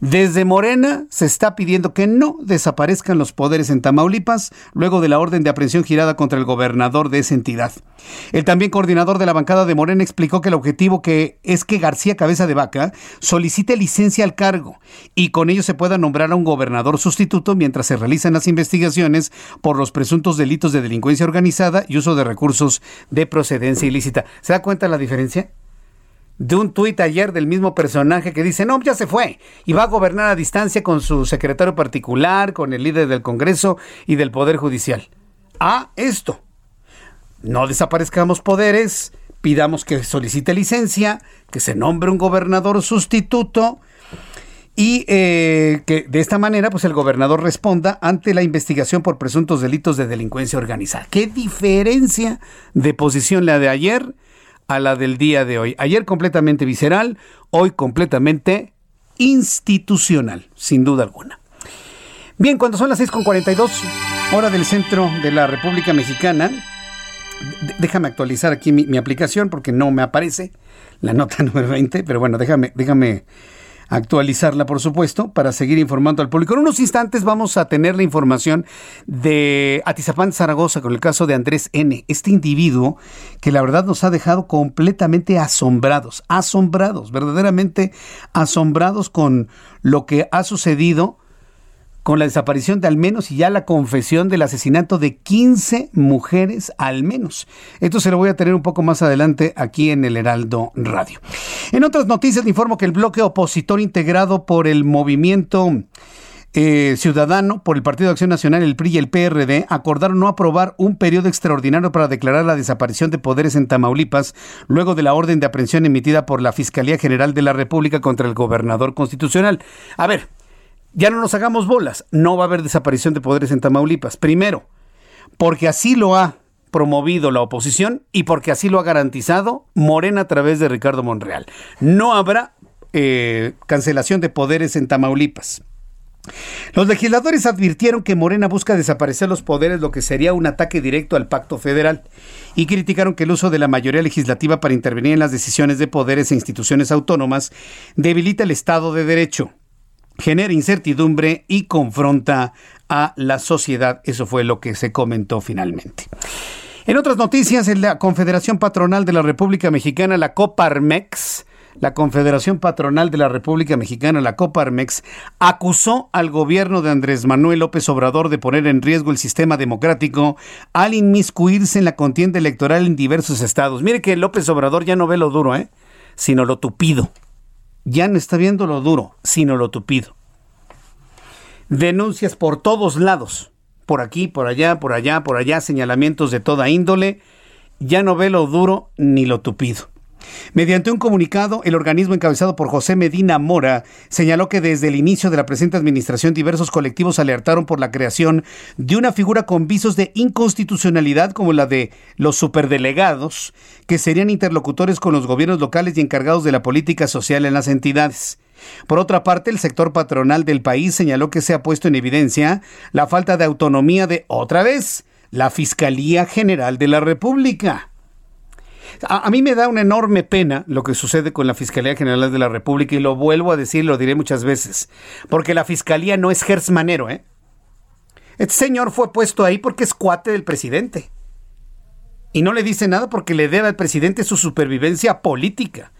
Desde Morena se está pidiendo que no desaparezcan los poderes en Tamaulipas luego de la orden de aprehensión girada contra el gobernador de esa entidad. El también coordinador de la bancada de Morena explicó que el objetivo que es que García Cabeza de Vaca solicite licencia al cargo y con ello se pueda nombrar a un gobernador sustituto mientras se realizan las investigaciones por los presuntos delitos de delincuencia organizada y uso de recursos de procedencia ilícita. ¿Se da cuenta la diferencia? De un tuit ayer del mismo personaje que dice, no, ya se fue y va a gobernar a distancia con su secretario particular, con el líder del Congreso y del Poder Judicial. Ah, esto. No desaparezcamos poderes, pidamos que solicite licencia, que se nombre un gobernador sustituto y eh, que de esta manera pues el gobernador responda ante la investigación por presuntos delitos de delincuencia organizada. ¿Qué diferencia de posición la de ayer? A la del día de hoy. Ayer completamente visceral, hoy completamente institucional, sin duda alguna. Bien, cuando son las 6.42, hora del centro de la República Mexicana, déjame actualizar aquí mi, aplicación porque no me aparece la nota (laughs) número 20, pero bueno, déjame, déjame actualizarla, por supuesto, para seguir informando al público. En unos instantes vamos a tener la información de Atizapán Zaragoza con el caso de Andrés N., este individuo que la verdad nos ha dejado completamente asombrados, asombrados, verdaderamente asombrados con lo que ha sucedido con la desaparición de al menos y ya la confesión del asesinato de 15 mujeres al menos. Esto se lo voy a tener un poco más adelante aquí en el Heraldo Radio. En otras noticias informo que el bloque opositor integrado por el movimiento eh, Ciudadano, por el Partido de Acción Nacional, el PRI y el PRD, acordaron no aprobar un periodo extraordinario para declarar la desaparición de poderes en Tamaulipas, luego de la orden de aprehensión emitida por la Fiscalía General de la República contra el gobernador constitucional. A ver, ya no nos hagamos bolas, no va a haber desaparición de poderes en Tamaulipas. Primero, porque así lo ha promovido la oposición y porque así lo ha garantizado Morena a través de Ricardo Monreal. No habrá eh, cancelación de poderes en Tamaulipas. Los legisladores advirtieron que Morena busca desaparecer los poderes, lo que sería un ataque directo al pacto federal, y criticaron que el uso de la mayoría legislativa para intervenir en las decisiones de poderes e instituciones autónomas debilita el Estado de Derecho genera incertidumbre y confronta a la sociedad. Eso fue lo que se comentó finalmente. En otras noticias, en la Confederación Patronal de la República Mexicana, la Coparmex, la Confederación Patronal de la República Mexicana, la Coparmex, acusó al gobierno de Andrés Manuel López Obrador de poner en riesgo el sistema democrático al inmiscuirse en la contienda electoral en diversos estados. Mire que López Obrador ya no ve lo duro, ¿eh? sino lo tupido ya no está viendo lo duro, sino lo tupido. Denuncias por todos lados, por aquí, por allá, por allá, por allá, señalamientos de toda índole, ya no ve lo duro ni lo tupido. Mediante un comunicado, el organismo encabezado por José Medina Mora señaló que desde el inicio de la presente administración diversos colectivos alertaron por la creación de una figura con visos de inconstitucionalidad como la de los superdelegados, que serían interlocutores con los gobiernos locales y encargados de la política social en las entidades. Por otra parte, el sector patronal del país señaló que se ha puesto en evidencia la falta de autonomía de, otra vez, la Fiscalía General de la República. A, mí me da una enorme pena lo que sucede con la Fiscalía General de la República y lo vuelvo a decir, lo diré muchas veces, porque la Fiscalía no es Gersmanero, ¿eh? Este señor fue puesto ahí porque es cuate del presidente. Y no le dice nada porque le debe al presidente su supervivencia política.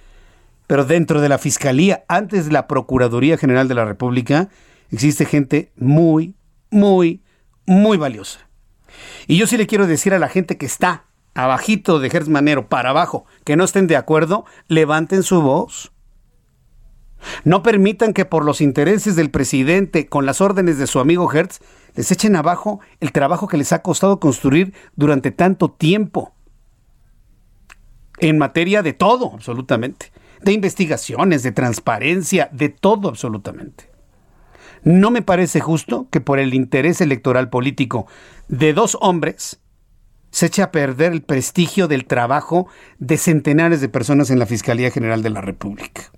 Pero dentro de la Fiscalía, antes de la Procuraduría General de la República, existe gente muy, muy, muy valiosa. Y yo sí le quiero decir a la gente que está abajito de Hertz Manero para abajo que no estén de acuerdo, levanten su voz. No permitan que por los intereses del presidente, con las órdenes de su amigo Hertz, les echen abajo el trabajo que les ha costado construir durante tanto tiempo. En materia de todo, absolutamente. De investigaciones, de transparencia, de todo, absolutamente. No me parece justo que por el interés electoral político de dos hombres, se echa a perder el prestigio del trabajo de centenares de personas en la Fiscalía General de la República.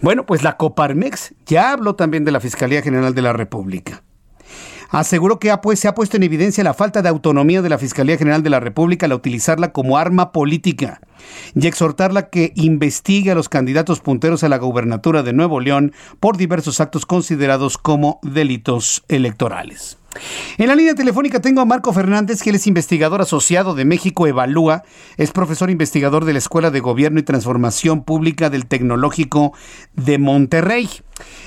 Bueno, pues la Coparmex ya habló también de la Fiscalía General de la República. Aseguró que se ha puesto en evidencia la falta de autonomía de la Fiscalía General de la República al utilizarla como arma política y exhortarla que investigue a los candidatos punteros a la gubernatura de Nuevo León por diversos actos considerados como delitos electorales. En la línea telefónica tengo a Marco Fernández, que él es investigador asociado de México Evalúa, es profesor investigador de la Escuela de Gobierno y Transformación Pública del Tecnológico de Monterrey.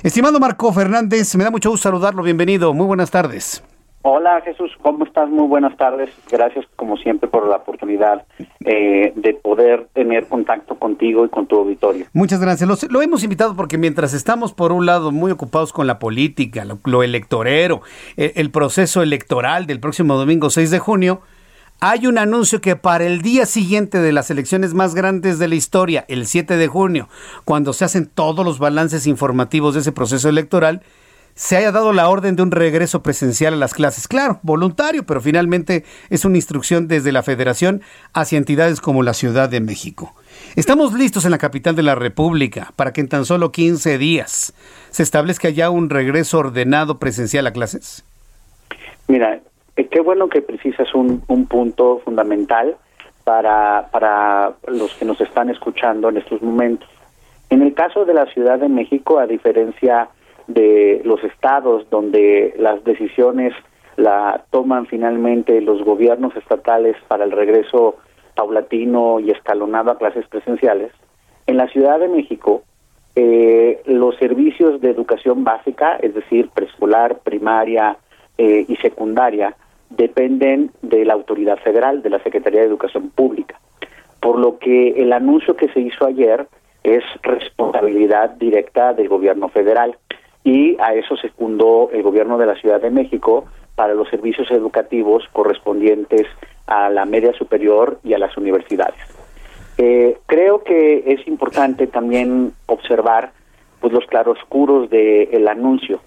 Estimado Marco Fernández, me da mucho gusto saludarlo, bienvenido, muy buenas tardes. Hola Jesús, ¿cómo estás? Muy buenas tardes. Gracias como siempre por la oportunidad eh, de poder tener contacto contigo y con tu auditorio. Muchas gracias. lo hemos invitado porque mientras estamos por un lado muy ocupados con la política, lo, electorero, el, el proceso electoral del próximo domingo 6 de junio, hay un anuncio que para el día siguiente de las elecciones más grandes de la historia, el 7 de junio, cuando se hacen todos los balances informativos de ese proceso electoral, se haya dado la orden de un regreso presencial a las clases. Claro, voluntario, pero finalmente es una instrucción desde la Federación hacia entidades como la Ciudad de México. Estamos listos en la capital de la República para que en tan solo 15 días se establezca ya un regreso ordenado presencial a clases. Mira, eh, qué bueno que precisas un, un punto fundamental para, para los que nos están escuchando en estos momentos. En el caso de la Ciudad de México, a diferencia los estados donde las decisiones la toman finalmente los gobiernos estatales para el regreso paulatino y escalonado a clases presenciales, en la Ciudad de México eh, los servicios de educación básica, es decir, preescolar, primaria eh, y secundaria, dependen de la autoridad federal, de la Secretaría de Educación Pública. Por lo que el anuncio que se hizo ayer es responsabilidad directa del gobierno federal y a eso se fundó el gobierno de la Ciudad de México para los servicios educativos correspondientes a la media superior y a las universidades. Eh, creo que es importante también observar pues los claroscuros del anuncio.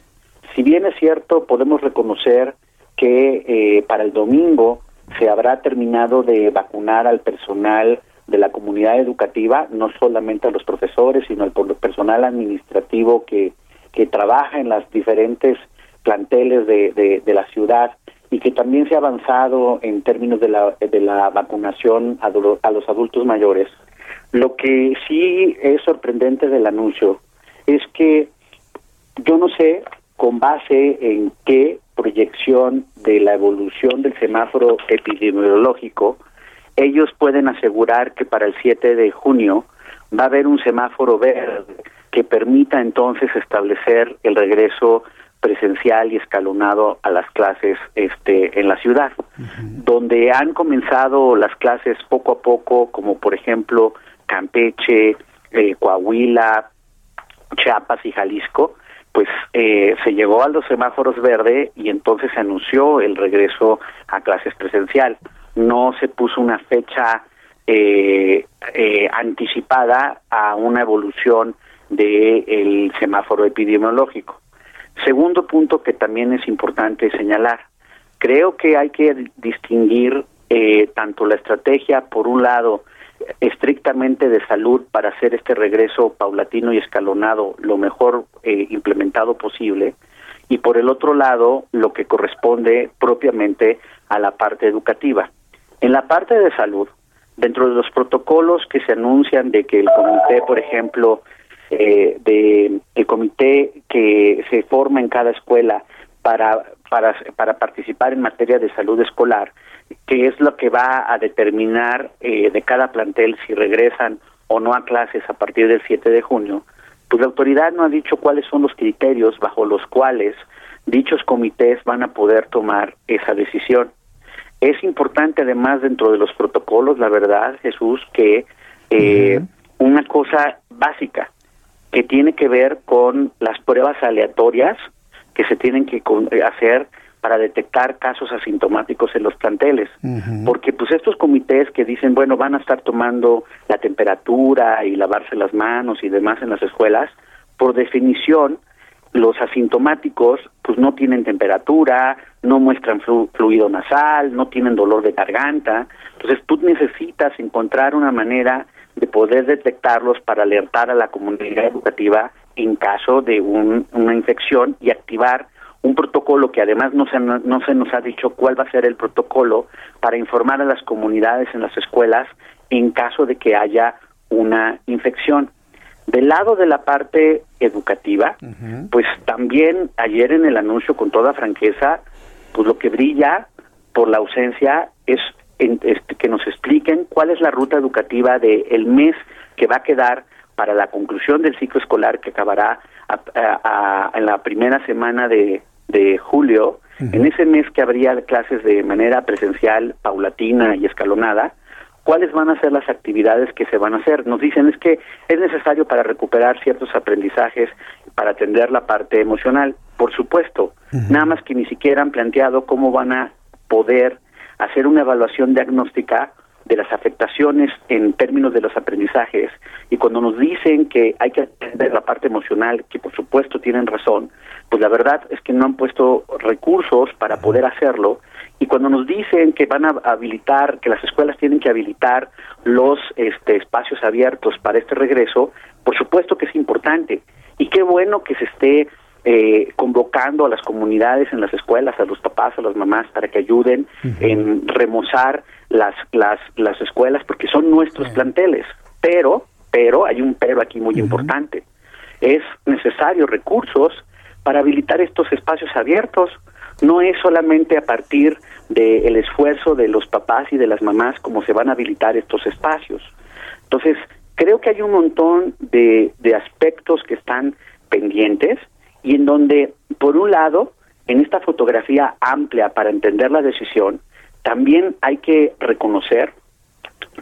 Si bien es cierto, podemos reconocer que eh, para el domingo se habrá terminado de vacunar al personal de la comunidad educativa, no solamente a los profesores, sino al personal administrativo que, que trabaja en las diferentes planteles de, de, la ciudad y que también se ha avanzado en términos de la, de la vacunación a, a los adultos mayores. Lo que sí es sorprendente del anuncio es que yo no sé con base en qué proyección de la evolución del semáforo epidemiológico, ellos pueden asegurar que para el 7 de junio va a haber un semáforo verde que permita entonces establecer el regreso presencial y escalonado a las clases este en la ciudad donde han comenzado las clases poco a poco como por ejemplo Campeche, eh, Coahuila, Chiapas y Jalisco pues eh, se llegó a los semáforos verde y entonces se anunció el regreso a clases presencial. No se puso una fecha eh, eh, anticipada a una evolución del semáforo epidemiológico. Segundo punto que también es importante señalar, creo que hay que distinguir tanto la estrategia, por un lado, estrictamente de salud para hacer este regreso paulatino y escalonado lo mejor eh, implementado posible y por el otro lado lo que corresponde propiamente a la parte educativa. En la parte de salud, dentro de los protocolos que se anuncian de que el comité, por ejemplo, eh, de el comité que se forma en cada escuela para para para participar en materia de salud escolar que es lo que va a determinar eh, de cada plantel si regresan o no a clases a partir del 7 de junio, pues la autoridad no ha dicho cuáles son los criterios bajo los cuales dichos comités van a poder tomar esa decisión. Es importante además dentro de los protocolos, la verdad, Jesús, que eh, una cosa básica que tiene que ver con las pruebas aleatorias que se tienen que hacer para detectar casos asintomáticos en los planteles, porque pues estos comités que dicen, bueno, van a estar tomando la temperatura y lavarse las manos y demás en las escuelas, por definición los asintomáticos pues no tienen temperatura, no muestran fluido nasal, no tienen dolor de garganta, entonces tú necesitas encontrar una manera de poder detectarlos para alertar a la comunidad educativa en caso de una infección y activar un protocolo que además no se, no se nos ha dicho cuál va a ser el protocolo para informar a las comunidades en las escuelas en caso de que haya una infección. Del lado de la parte educativa, pues también ayer en el anuncio con toda franqueza, pues lo que brilla por la ausencia es, este, que nos expliquen cuál es la ruta educativa del el mes que va a quedar para la conclusión del ciclo escolar que acabará en la primera semana de, de julio, en ese mes que habría clases de manera presencial, paulatina y escalonada, cuáles van a ser las actividades que se van a hacer. Nos dicen es que es necesario para recuperar ciertos aprendizajes, para atender la parte emocional. Por supuesto, nada más que ni siquiera han planteado cómo van a poder hacer una evaluación diagnóstica de las afectaciones en términos de los aprendizajes. Y cuando nos dicen que hay que atender la parte emocional, que por supuesto tienen razón, pues la verdad es que no han puesto recursos para poder hacerlo. Y cuando nos dicen que van a habilitar, que las escuelas tienen que habilitar los este, espacios abiertos para este regreso, por supuesto que es importante. Y qué bueno que se esté eh, convocando a las comunidades en las escuelas, a los papás, a las mamás, para que ayuden en remozar las, las, las escuelas, porque son nuestros planteles. Pero, pero, hay un pero aquí muy importante. Es necesario recursos para habilitar estos espacios abiertos. No es solamente a partir del esfuerzo de los papás y de las mamás como se van a habilitar estos espacios. Entonces, creo que hay un montón de, de aspectos que están pendientes y en donde, por un lado, en esta fotografía amplia para entender la decisión, también hay que reconocer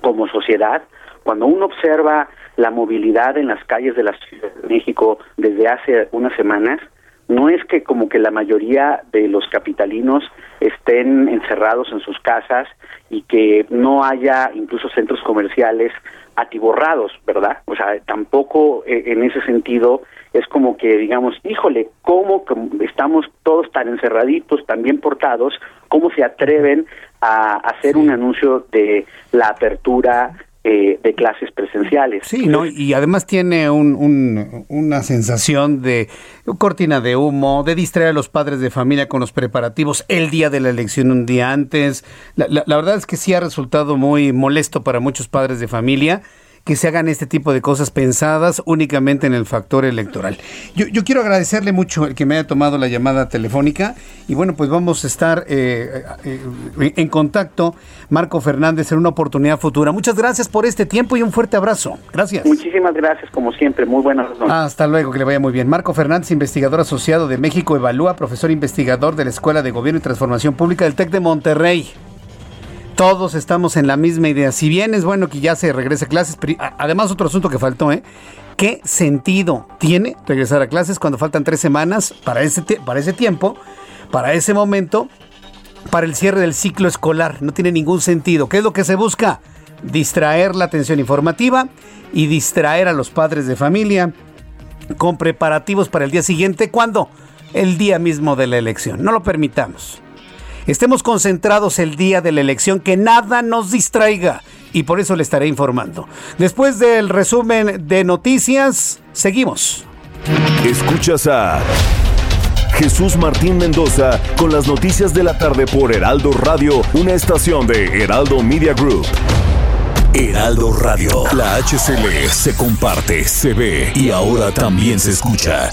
como sociedad, cuando uno observa la movilidad en las calles de la Ciudad de México desde hace unas semanas, no es que como que la mayoría de los capitalinos estén encerrados en sus casas y que no haya incluso centros comerciales atiborrados, ¿verdad? O sea, tampoco eh, en ese sentido es como que digamos, híjole, ¿cómo estamos todos tan encerraditos, tan bien portados? ¿Cómo se atreven a hacer un anuncio de la apertura eh, de clases presenciales. Sí, ¿no? y además tiene un, una sensación de cortina de humo, de distraer a los padres de familia con los preparativos el día de la elección, un día antes. La, la verdad es que sí ha resultado muy molesto para muchos padres de familia que se hagan este tipo de cosas pensadas únicamente en el factor electoral. Yo, yo quiero agradecerle mucho el que me haya tomado la llamada telefónica y bueno, pues vamos a estar eh, eh, en contacto, Marco Fernández, en una oportunidad futura. Muchas gracias por este tiempo y un fuerte abrazo. Gracias. Muchísimas gracias, como siempre. Muy buenas noches. Hasta luego, que le vaya muy bien. Marco Fernández, investigador asociado de México Evalúa, profesor investigador de la Escuela de Gobierno y Transformación Pública del TEC de Monterrey todos estamos en la misma idea. Si bien es bueno que ya se regrese a clases, además otro asunto que faltó, ¿eh? ¿Qué sentido tiene regresar a clases cuando faltan tres semanas para ese, para ese tiempo, para ese momento, para el cierre del ciclo escolar? No tiene ningún sentido. ¿Qué es lo que se busca? Distraer la atención informativa y distraer a los padres de familia con preparativos para el día siguiente. ¿Cuándo? El día mismo de la elección. No lo permitamos estemos concentrados el día de la elección, que nada nos distraiga. Y por eso le estaré informando. Después del resumen de noticias, seguimos. Escuchas a Jesús Martín Mendoza con las noticias de la tarde por Heraldo Radio, una estación de Heraldo Media Group. Heraldo Radio, la HCL se comparte, se ve y ahora también se escucha.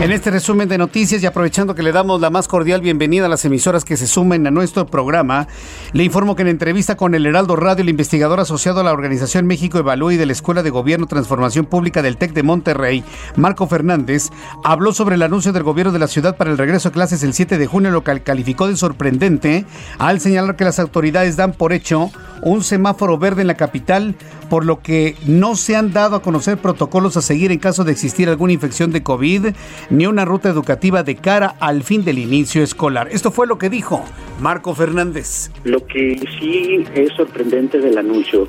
En este resumen de noticias y aprovechando que le damos la más cordial bienvenida a las emisoras que se sumen a nuestro programa, le informo que en entrevista con el Heraldo Radio, el investigador asociado a la Organización México Evalúa y de la Escuela de Gobierno Transformación Pública del TEC de Monterrey, Marco Fernández, habló sobre el anuncio del gobierno de la ciudad para el regreso a clases el 7 de junio, lo que calificó de sorprendente al señalar que las autoridades dan por hecho un semáforo verde en la capital, por lo que no se han dado a conocer protocolos a seguir en caso de existir alguna infección de COVID ni una ruta educativa de cara al fin del inicio escolar. Esto fue lo que dijo Marco Fernández. Lo que sí es sorprendente del anuncio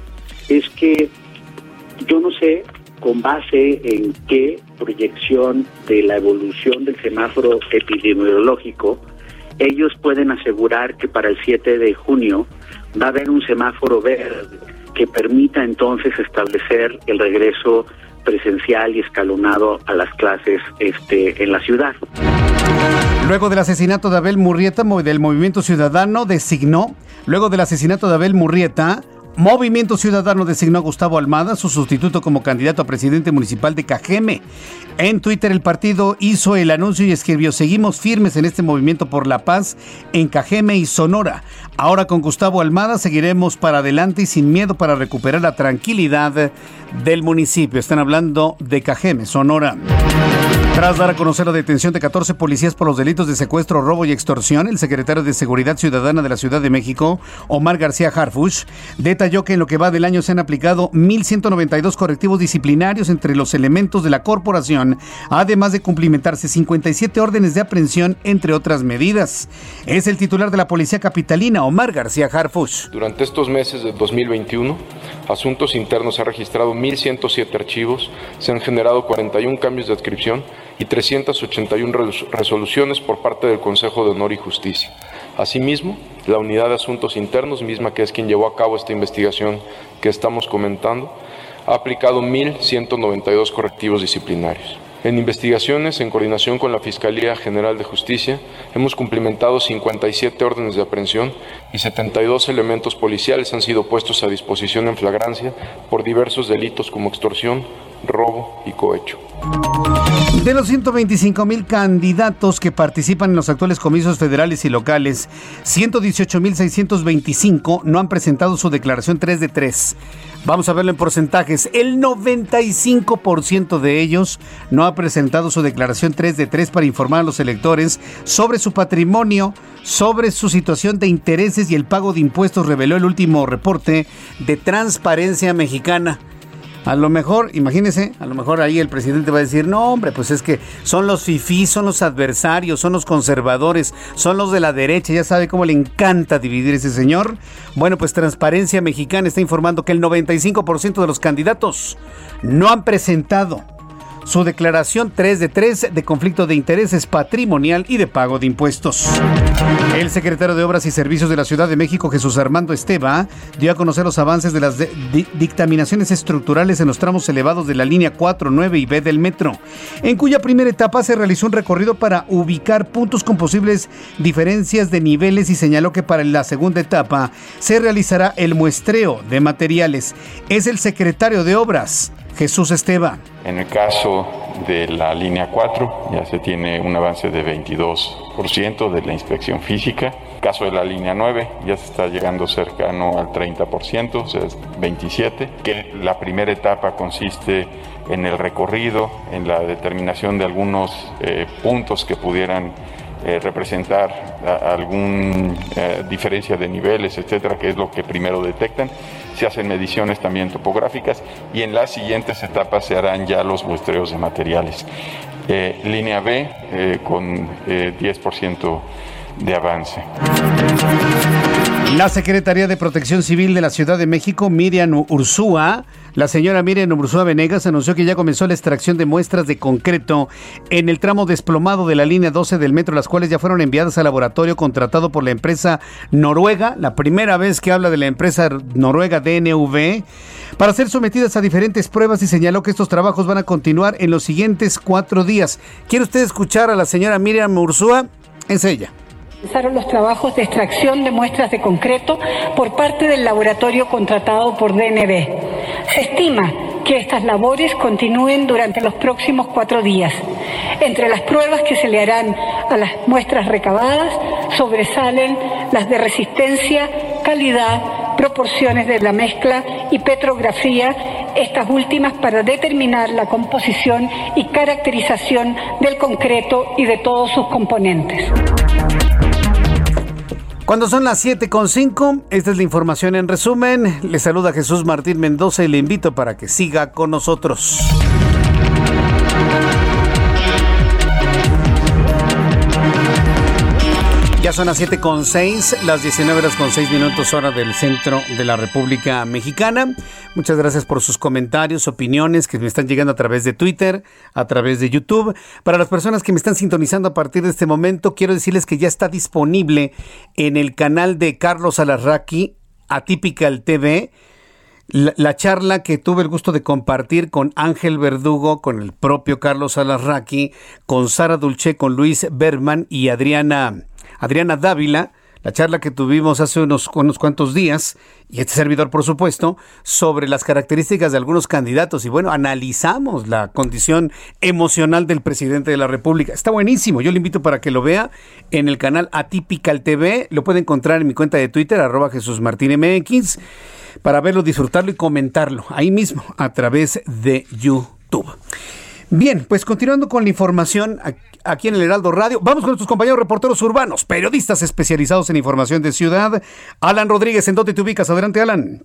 es que yo no sé con base en qué proyección de la evolución del semáforo epidemiológico ellos pueden asegurar que para el 7 de junio va a haber un semáforo verde que permita entonces establecer el regreso presencial y escalonado a las clases este, en la ciudad. Luego del asesinato de Abel Murrieta, del Movimiento Ciudadano designó, luego del asesinato de Abel Murrieta, Movimiento Ciudadano designó a Gustavo Almada, su sustituto como candidato a presidente municipal de Cajeme. En Twitter el partido hizo el anuncio y escribió, seguimos firmes en este movimiento por la paz en Cajeme y Sonora. Ahora con Gustavo Almada seguiremos para adelante y sin miedo para recuperar la tranquilidad del municipio. Están hablando de Cajeme, Sonora. Tras dar a conocer la detención de 14 policías por los delitos de secuestro, robo y extorsión, el secretario de Seguridad Ciudadana de la Ciudad de México, Omar García Harfush, detalló que en lo que va del año se han aplicado 1.192 correctivos disciplinarios entre los elementos de la corporación, además de cumplimentarse 57 órdenes de aprehensión, entre otras medidas. Es el titular de la Policía Capitalina, Omar García Harfush. Durante estos meses de 2021, Asuntos Internos ha registrado 1.107 archivos, se han generado 41 cambios de adscripción y 381 resoluciones por parte del Consejo de Honor y Justicia. Asimismo, la Unidad de Asuntos Internos, misma que es quien llevó a cabo esta investigación que estamos comentando, ha aplicado 1.192 correctivos disciplinarios. En investigaciones, en coordinación con la Fiscalía General de Justicia, hemos cumplimentado 57 órdenes de aprehensión y 72 elementos policiales han sido puestos a disposición en flagrancia por diversos delitos como extorsión, robo y cohecho. De los 125 mil candidatos que participan en los actuales comicios federales y locales, 118 mil 625 no han presentado su declaración 3 de 3. Vamos a verlo en porcentajes. El 95% de ellos no ha presentado su declaración 3 de 3 para informar a los electores sobre su patrimonio, sobre su situación de intereses y el pago de impuestos, reveló el último reporte de Transparencia Mexicana. A lo mejor, imagínense, a lo mejor ahí el presidente va a decir, no hombre, pues es que son los fifís, son los adversarios, son los conservadores, son los de la derecha, ya sabe cómo le encanta dividir ese señor. Bueno, pues Transparencia Mexicana está informando que el 95% de los candidatos no han presentado su declaración 3 de 3 de conflicto de intereses patrimonial y de pago de impuestos. El secretario de Obras y Servicios de la Ciudad de México, Jesús Armando Esteba, dio a conocer los avances de las dictaminaciones estructurales en los tramos elevados de la línea 4, 9 y B del metro, en cuya primera etapa se realizó un recorrido para ubicar puntos con posibles diferencias de niveles y señaló que para la segunda etapa se realizará el muestreo de materiales. Es el secretario de Obras, Jesús Esteban. En el caso de la línea 4 ya se tiene un avance de 22% de la inspección física. En el caso de la línea 9 ya se está llegando cercano al 30%, o sea, es 27%, que la primera etapa consiste en el recorrido, en la determinación de algunos eh, puntos que pudieran eh, representar alguna eh, diferencia de niveles, etcétera, que es lo que primero detectan. Se hacen mediciones también topográficas y en las siguientes etapas se harán ya los muestreos de materiales. Eh, línea B con 10% de avance. La Secretaría de Protección Civil de la Ciudad de México, Miriam Ursúa, la señora Miriam Ursúa Venegas anunció que ya comenzó la extracción de muestras de concreto en el tramo desplomado de la línea 12 del metro, las cuales ya fueron enviadas al laboratorio contratado por la empresa noruega, la primera vez que habla de la empresa noruega DNV, para ser sometidas a diferentes pruebas y señaló que estos trabajos van a continuar en los siguientes cuatro días. ¿Quiere usted escuchar a la señora Miriam Ursúa? Es ella. Comenzaron los trabajos de extracción de muestras de concreto por parte del laboratorio contratado por DNB. Se estima que estas labores continúen durante los próximos cuatro días. Entre las pruebas que se le harán a las muestras recabadas sobresalen las de resistencia, calidad, proporciones de la mezcla y petrografía, estas últimas para determinar la composición y caracterización del concreto y de todos sus componentes. Cuando son las 7.5, esta es la información en resumen. Le saluda Jesús Martín Mendoza y le invito para que siga con nosotros. Ya son las 7.6, las 19 horas con 6 minutos hora del centro de la República Mexicana. Muchas gracias por sus comentarios, opiniones que me están llegando a través de Twitter, a través de YouTube. Para las personas que me están sintonizando a partir de este momento, quiero decirles que ya está disponible en el canal de Carlos Alarraqui, Atypical TV, la, charla que tuve el gusto de compartir con Ángel Verdugo, con el propio Carlos Alarraqui, con Sara Dulce, con Luis Berman y Adriana, Adriana Dávila, la charla que tuvimos hace unos, unos cuantos días, y este servidor, por supuesto, sobre las características de algunos candidatos. Y bueno, analizamos la condición emocional del presidente de la República. Está buenísimo. Yo le invito para que lo vea en el canal Atypical TV. Lo puede encontrar en mi cuenta de Twitter, arroba Jesús MX, para verlo, disfrutarlo y comentarlo ahí mismo a través de YouTube. Bien, pues continuando con la información aquí en el Heraldo Radio, vamos con nuestros compañeros reporteros urbanos, periodistas especializados en información de ciudad. Alan Rodríguez, ¿en dónde te ubicas? Adelante, Alan.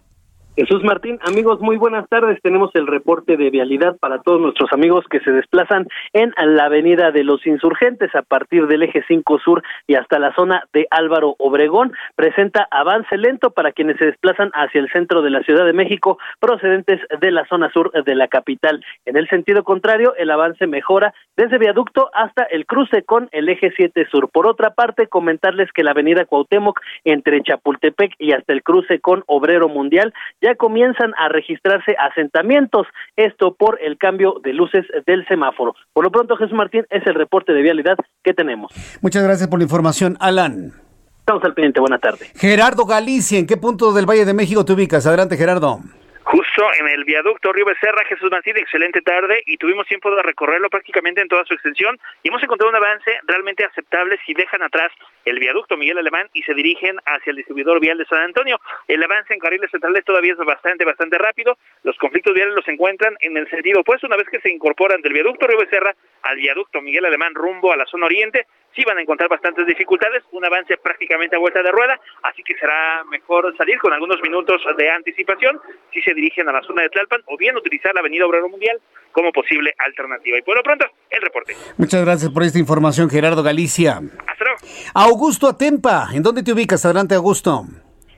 Jesús Martín, amigos, muy buenas tardes. Tenemos el reporte de vialidad para todos nuestros amigos que se desplazan en la avenida de los insurgentes a partir del eje 5 sur y hasta la zona de Álvaro Obregón. Presenta avance lento para quienes se desplazan hacia el centro de la Ciudad de México procedentes de la zona sur de la capital. En el sentido contrario, el avance mejora desde viaducto hasta el cruce con el eje 7 sur. Por otra parte, comentarles que la avenida Cuauhtémoc entre Chapultepec y hasta el cruce con Obrero Mundial ya comienzan a registrarse asentamientos, esto por el cambio de luces del semáforo. Por lo pronto, Jesús Martín, es el reporte de vialidad que tenemos. Muchas gracias por la información, Alan. Estamos al pendiente, buena tarde. Gerardo Galicia, ¿en qué punto del Valle de México te ubicas? Adelante, Gerardo. En el viaducto Río Becerra, Jesús Martín, excelente tarde y tuvimos tiempo de recorrerlo prácticamente en toda su extensión y hemos encontrado un avance realmente aceptable si dejan atrás el viaducto Miguel Alemán y se dirigen hacia el distribuidor vial de San Antonio. El avance en carriles centrales todavía es bastante, bastante rápido. Los conflictos viales los encuentran en el sentido opuesto una vez que se incorporan del viaducto Río Becerra al viaducto Miguel Alemán rumbo a la zona oriente sí van a encontrar bastantes dificultades, un avance prácticamente a vuelta de rueda, así que será mejor salir con algunos minutos de anticipación si se dirigen a la zona de Tlalpan o bien utilizar la Avenida Obrero Mundial como posible alternativa. Y por lo pronto, el reporte. Muchas gracias por esta información, Gerardo Galicia. Hasta luego. Augusto Atempa, ¿en dónde te ubicas? Adelante, Augusto.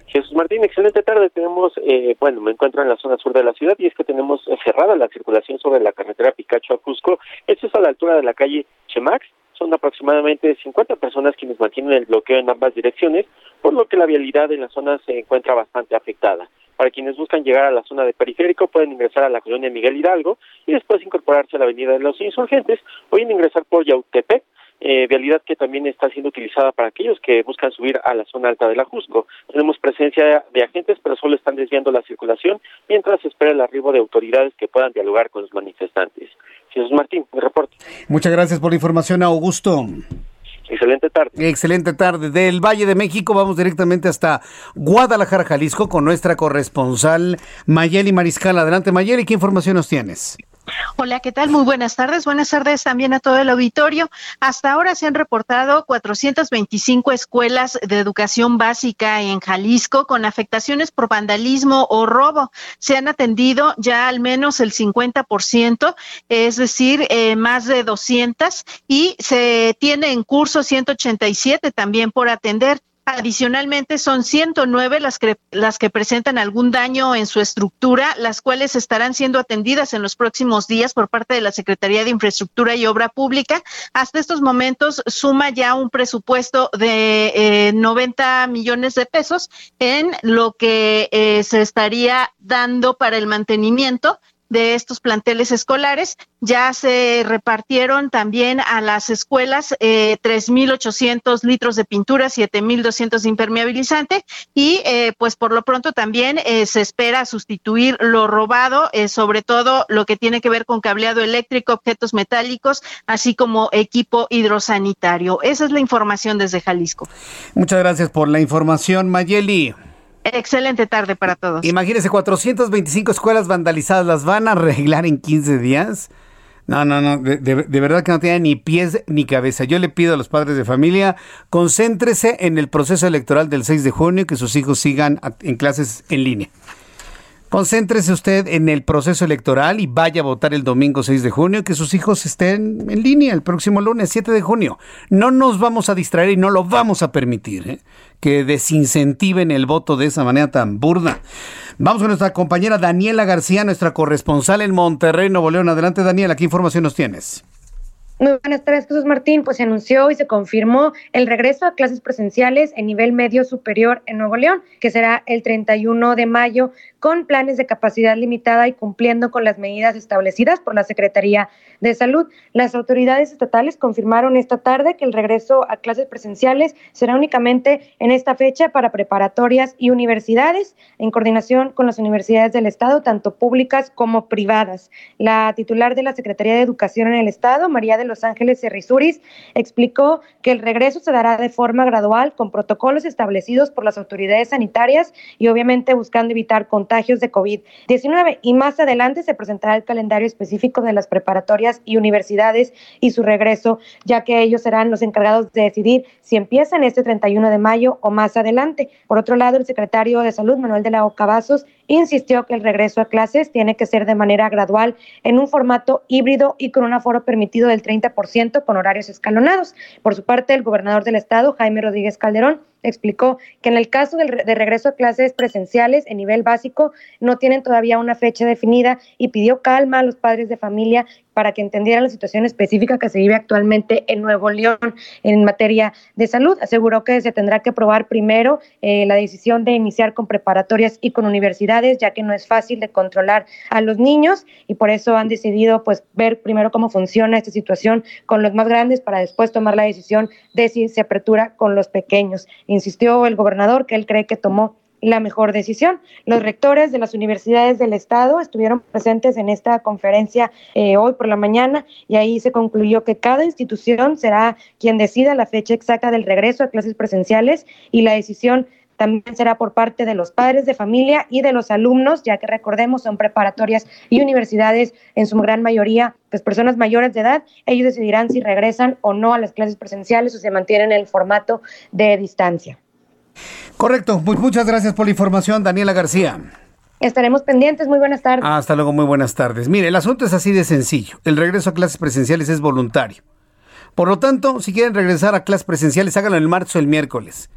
Jesús Martín, excelente tarde. Tenemos, eh, bueno, me encuentro en la zona sur de la ciudad y es que tenemos cerrada la circulación sobre la carretera Picacho a Cusco. Esto es a la altura de la calle Chemax son aproximadamente 50 personas quienes mantienen el bloqueo en ambas direcciones, por lo que la vialidad en la zona se encuentra bastante afectada. Para quienes buscan llegar a la zona de periférico pueden ingresar a la colonia Miguel Hidalgo y después incorporarse a la avenida de los insurgentes o bien ingresar por Yautepec eh, vialidad que también está siendo utilizada para aquellos que buscan subir a la zona alta de la Jusco. Tenemos presencia de agentes, pero solo están desviando la circulación mientras se espera el arribo de autoridades que puedan dialogar con los manifestantes. Jesús Martín, mi reporte. Muchas gracias por la información, Augusto. Excelente tarde. Excelente tarde. Del Valle de México vamos directamente hasta Guadalajara, Jalisco, con nuestra corresponsal Mayeli Mariscal. Adelante, Mayeli, ¿qué información nos tienes? Hola, ¿qué tal? Muy buenas tardes. Buenas tardes también a todo el auditorio. Hasta ahora se han reportado 425 escuelas de educación básica en Jalisco con afectaciones por vandalismo o robo. Se han atendido ya al menos el 50%, es decir, eh, más de 200 y se tiene en curso 187 también por atender. Adicionalmente, son 109 las que, las que presentan algún daño en su estructura, las cuales estarán siendo atendidas en los próximos días por parte de la Secretaría de Infraestructura y Obra Pública. Hasta estos momentos suma ya un presupuesto de 90 eh, millones de pesos en lo que eh, se estaría dando para el mantenimiento de estos planteles escolares. Ya se repartieron también a las escuelas eh, 3.800 litros de pintura, 7.200 de impermeabilizante y eh, pues por lo pronto también eh, se espera sustituir lo robado, eh, sobre todo lo que tiene que ver con cableado eléctrico, objetos metálicos, así como equipo hidrosanitario. Esa es la información desde Jalisco. Muchas gracias por la información, Mayeli. Excelente tarde para todos. Imagínense, 425 escuelas vandalizadas, ¿las van a arreglar en 15 días? No, no, no, de, verdad que no tiene ni pies ni cabeza. Yo le pido a los padres de familia, concéntrese en el proceso electoral del 6 de junio, que sus hijos sigan en clases en línea. Concéntrese usted en el proceso electoral y vaya a votar el domingo 6 de junio, que sus hijos estén en línea el próximo lunes 7 de junio. No nos vamos a distraer y no lo vamos a permitir, ¿eh? que desincentiven el voto de esa manera tan burda. Vamos con nuestra compañera Daniela García, nuestra corresponsal en Monterrey, Nuevo León. Adelante, Daniela, ¿qué información nos tienes? Muy buenas tardes, Jesús Martín. Pues se anunció y se confirmó el regreso a clases presenciales en nivel medio superior en Nuevo León, que será el 31 de mayo con planes de capacidad limitada y cumpliendo con las medidas establecidas por la Secretaría de Salud. Las autoridades estatales confirmaron esta tarde que el regreso a clases presenciales será únicamente en esta fecha para preparatorias y universidades, en coordinación con las universidades del Estado, tanto públicas como privadas. La titular de la Secretaría de Educación en el Estado, María de Los Ángeles Cerrizuris, explicó que el regreso se dará de forma gradual con protocolos establecidos por las autoridades sanitarias y obviamente buscando evitar contagios de COVID-19. Y más adelante se presentará el calendario específico de las preparatorias y universidades y su regreso, ya que ellos serán los encargados de decidir si empiezan este 31 de mayo o más adelante. Por otro lado, el secretario de Salud, Manuel de la Ocavazos, insistió que el regreso a clases tiene que ser de manera gradual en un formato híbrido y con un aforo permitido del 30% con horarios escalonados. Por su parte, el gobernador del estado, Jaime Rodríguez Calderón, explicó que en el caso de, de, regreso a clases presenciales en nivel básico no tienen todavía una fecha definida y pidió calma a los padres de familia para que entendieran la situación específica que se vive actualmente en Nuevo León en materia de salud. Aseguró que se tendrá que aprobar primero eh, la decisión de iniciar con preparatorias y con universidades, ya que no es fácil de controlar a los niños y por eso han decidido pues ver primero cómo funciona esta situación con los más grandes para después tomar la decisión de si se apertura con los pequeños. Insistió el gobernador que él cree que tomó la mejor decisión. Los rectores de las universidades del Estado estuvieron presentes en esta conferencia eh, hoy por la mañana y ahí se concluyó que cada institución será quien decida la fecha exacta del regreso a clases presenciales y la decisión también será por parte de los padres de familia y de los alumnos, ya que recordemos son preparatorias y universidades en su gran mayoría, pues personas mayores de edad, ellos decidirán si regresan o no a las clases presenciales o se mantienen en el formato de distancia. Correcto, pues muchas gracias por la información, Daniela García. Estaremos pendientes, muy buenas tardes. Hasta luego, muy buenas tardes. Mire, el asunto es así de sencillo. El regreso a clases presenciales es voluntario. Por lo tanto, si quieren regresar a clases presenciales, háganlo el martes o el miércoles.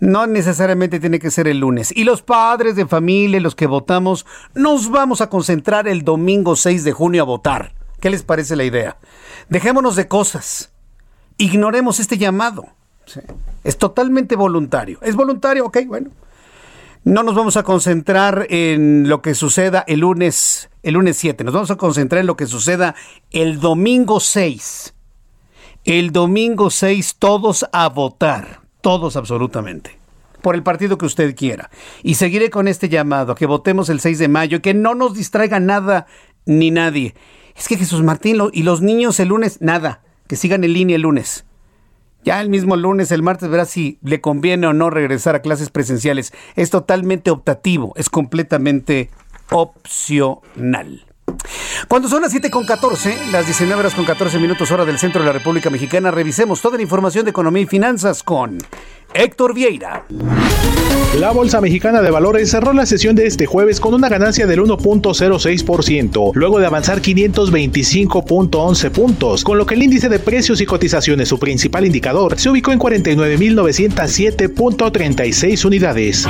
No necesariamente tiene que ser el lunes. Y los padres de familia, los que votamos, nos vamos a concentrar el domingo 6 de junio a votar. ¿Qué les parece la idea? Dejémonos de cosas. Ignoremos este llamado. Es totalmente voluntario. ¿Es voluntario? Ok, bueno. No nos vamos a concentrar en lo que suceda el lunes, el lunes 7. Nos vamos a concentrar en lo que suceda el domingo 6. El domingo 6 todos a votar. Todos absolutamente. Por el partido que usted quiera. Y seguiré con este llamado que votemos el 6 de mayo, que no nos distraiga nada ni nadie. Es que Jesús Martín y los niños el lunes, nada. Que sigan en línea el lunes. Ya el mismo lunes, el martes, verá si le conviene o no regresar a clases presenciales. Es totalmente optativo, es completamente opcional. Cuando son las 7 con 14, las 19 horas con 14 minutos hora del centro de la República Mexicana, revisemos toda la información de economía y finanzas con Héctor Vieira. La Bolsa Mexicana de Valores cerró la sesión de este jueves con una ganancia del 1.06%, luego de avanzar 525.11 puntos, con lo que el índice de precios y cotizaciones, su principal indicador, se ubicó en 49.907.36 unidades.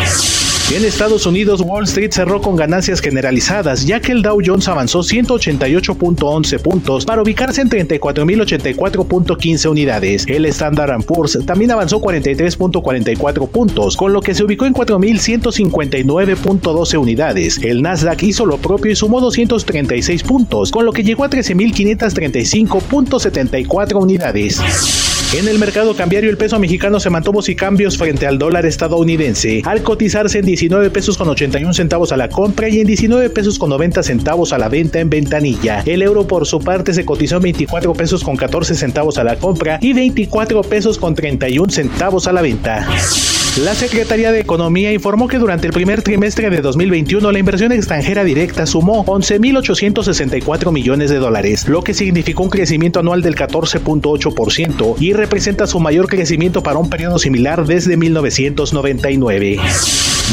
En Estados Unidos, Wall Street cerró con ganancias generalizadas, ya que el Dow Jones avanzó 188.11 puntos para ubicarse en 34.084.15 unidades. El Standard Poor's también avanzó 43.44 puntos, con lo que se ubicó en 4.159.12 unidades. El Nasdaq hizo lo propio y sumó 236 puntos, con lo que llegó a 13.535.74 unidades. En el mercado cambiario el peso mexicano se mantuvo sin cambios frente al dólar estadounidense, al cotizarse en 19 pesos con 81 centavos a la compra y en 19 pesos con 90 centavos a la venta en ventanilla. El euro por su parte se cotizó en 24 pesos con 14 centavos a la compra y 24 pesos con 31 centavos a la venta. La Secretaría de Economía informó que durante el primer trimestre de 2021 la inversión extranjera directa sumó 11.864 millones de dólares, lo que significó un crecimiento anual del 14.8% y representa su mayor crecimiento para un periodo similar desde 1999.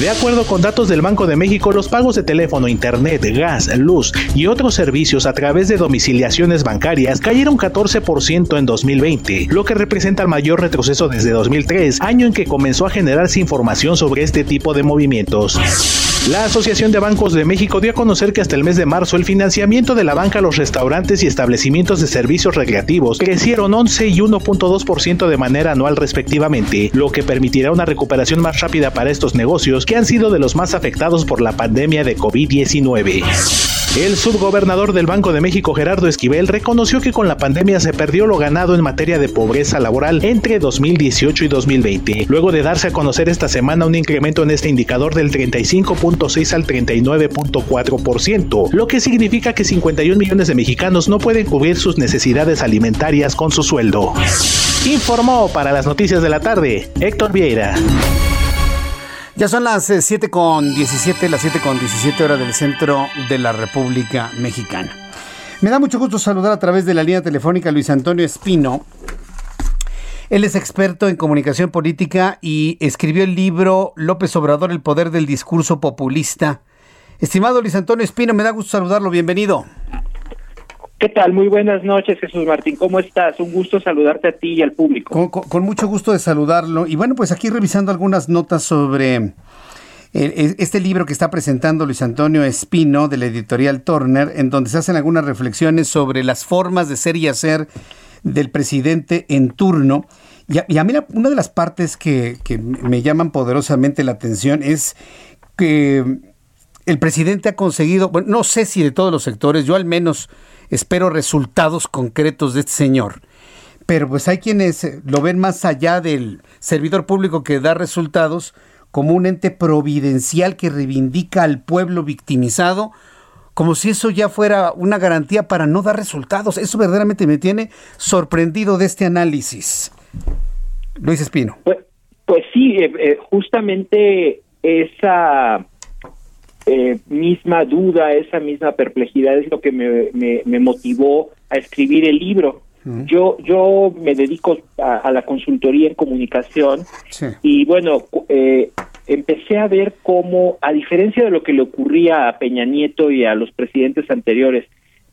De acuerdo con datos del Banco de México, los pagos de teléfono, internet, gas, luz y otros servicios a través de domiciliaciones bancarias cayeron 14% en 2020, lo que representa el mayor retroceso desde 2003, año en que comenzó a generarse información sobre este tipo de movimientos. La Asociación de Bancos de México dio a conocer que hasta el mes de marzo el financiamiento de la banca a los restaurantes y establecimientos de servicios recreativos crecieron 11 y 1.2% de manera anual respectivamente, lo que permitirá una recuperación más rápida para estos negocios que han sido de los más afectados por la pandemia de COVID-19. El subgobernador del Banco de México, Gerardo Esquivel, reconoció que con la pandemia se perdió lo ganado en materia de pobreza laboral entre 2018 y 2020, luego de darse a conocer esta semana un incremento en este indicador del 35.6 al 39.4%, lo que significa que 51 millones de mexicanos no pueden cubrir sus necesidades alimentarias con su sueldo. Informó para las noticias de la tarde Héctor Vieira. Ya son las 7 eh, con 17, las 7 con 17 horas del centro de la República Mexicana. Me da mucho gusto saludar a través de la línea telefónica Luis Antonio Espino. Él es experto en comunicación política y escribió el libro López Obrador, el poder del discurso populista. Estimado Luis Antonio Espino, me da gusto saludarlo. Bienvenido. ¿Qué tal? Muy buenas noches, Jesús Martín. ¿Cómo estás? Un gusto saludarte a ti y al público. Con, mucho gusto de saludarlo. Y bueno, pues aquí revisando algunas notas sobre eh, este libro que está presentando Luis Antonio Espino de la editorial Turner, en donde se hacen algunas reflexiones sobre las formas de ser y hacer del presidente en turno. Y a, mí una de las partes que, que me llaman poderosamente la atención es que el presidente ha conseguido, bueno, no sé si de todos los sectores, yo al menos espero resultados concretos de este señor. Pero pues hay quienes lo ven más allá del servidor público que da resultados como un ente providencial que reivindica al pueblo victimizado, como si eso ya fuera una garantía para no dar resultados. Eso verdaderamente me tiene sorprendido de este análisis. Luis Espino. Pues, pues sí, eh, eh, justamente esa eh, misma duda, esa misma perplejidad es lo que me, me, motivó a escribir el libro. Yo yo me dedico a, la consultoría en comunicación y bueno, eh, empecé a ver cómo, a diferencia de lo que le ocurría a Peña Nieto y a los presidentes anteriores,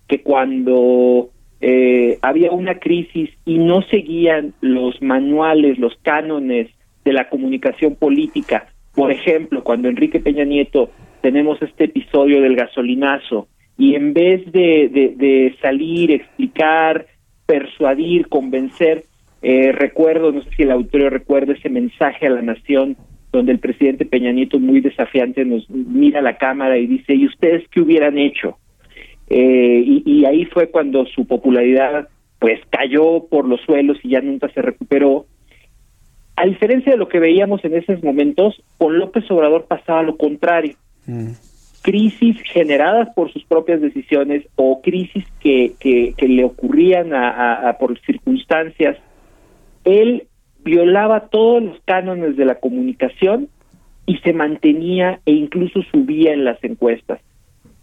que cuando eh, había una crisis y no seguían los manuales, los cánones de la comunicación política, por ejemplo, cuando Enrique Peña Nieto tenemos este episodio del gasolinazo y en vez de, de, salir, explicar, persuadir, convencer, eh, recuerdo, no sé si el auditorio recuerda ese mensaje a la nación donde el presidente Peña Nieto muy desafiante nos mira a la cámara y dice, ¿y ustedes qué hubieran hecho? Eh, y, y ahí fue cuando su popularidad pues cayó por los suelos y ya nunca se recuperó. A diferencia de lo que veíamos en esos momentos, con López Obrador pasaba lo contrario. Crisis generadas por sus propias decisiones o crisis que, que, le ocurrían a, por circunstancias. Él violaba todos los cánones de la comunicación y se mantenía e incluso subía en las encuestas.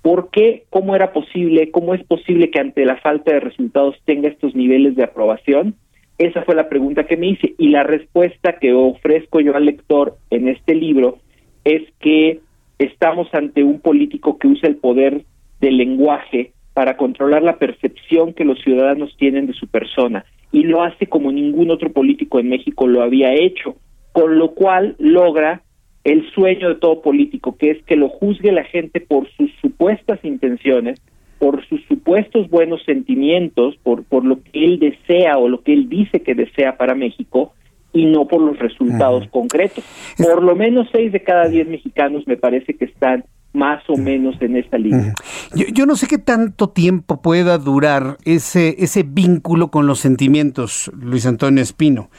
¿Por qué? ¿Cómo era posible? ¿Cómo es posible que ante la falta de resultados tenga estos niveles de aprobación? Esa fue la pregunta que me hice y la respuesta que ofrezco yo al lector en este libro es que estamos ante un político que usa el poder del lenguaje para controlar la percepción que los ciudadanos tienen de su persona y lo hace como ningún otro político en México lo había hecho, con lo cual logra el sueño de todo político, que es que lo juzgue la gente por sus supuestas intenciones, por sus supuestos buenos sentimientos, por, por lo que él desea o lo que él dice que desea para México, y no por los resultados concretos. Por lo menos seis de cada diez mexicanos me parece que están más o menos en esta línea. Yo, no sé qué tanto tiempo pueda durar ese, ese vínculo con los sentimientos, Luis Antonio Espino,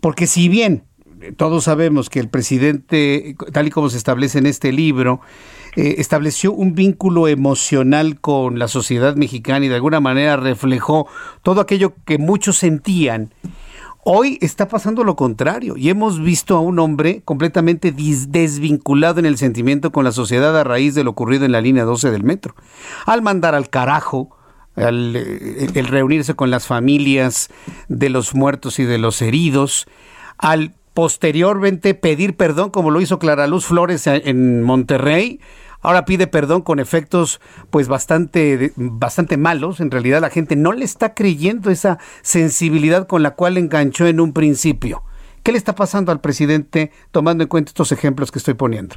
porque si bien todos sabemos que el presidente, tal y como se establece en este libro, eh, estableció un vínculo emocional con la sociedad mexicana y de alguna manera reflejó todo aquello que muchos sentían Hoy está pasando lo contrario y hemos visto a un hombre completamente desvinculado en el sentimiento con la sociedad a raíz de lo ocurrido en la línea 12 del metro. Al mandar al carajo, al eh, el reunirse con las familias de los muertos y de los heridos, al posteriormente pedir perdón como lo hizo Clara Luz Flores en Monterrey, Ahora pide perdón con efectos pues bastante, bastante malos. En realidad la gente no le está creyendo esa sensibilidad con la cual enganchó en un principio. ¿Qué le está pasando al presidente tomando en cuenta estos ejemplos que estoy poniendo?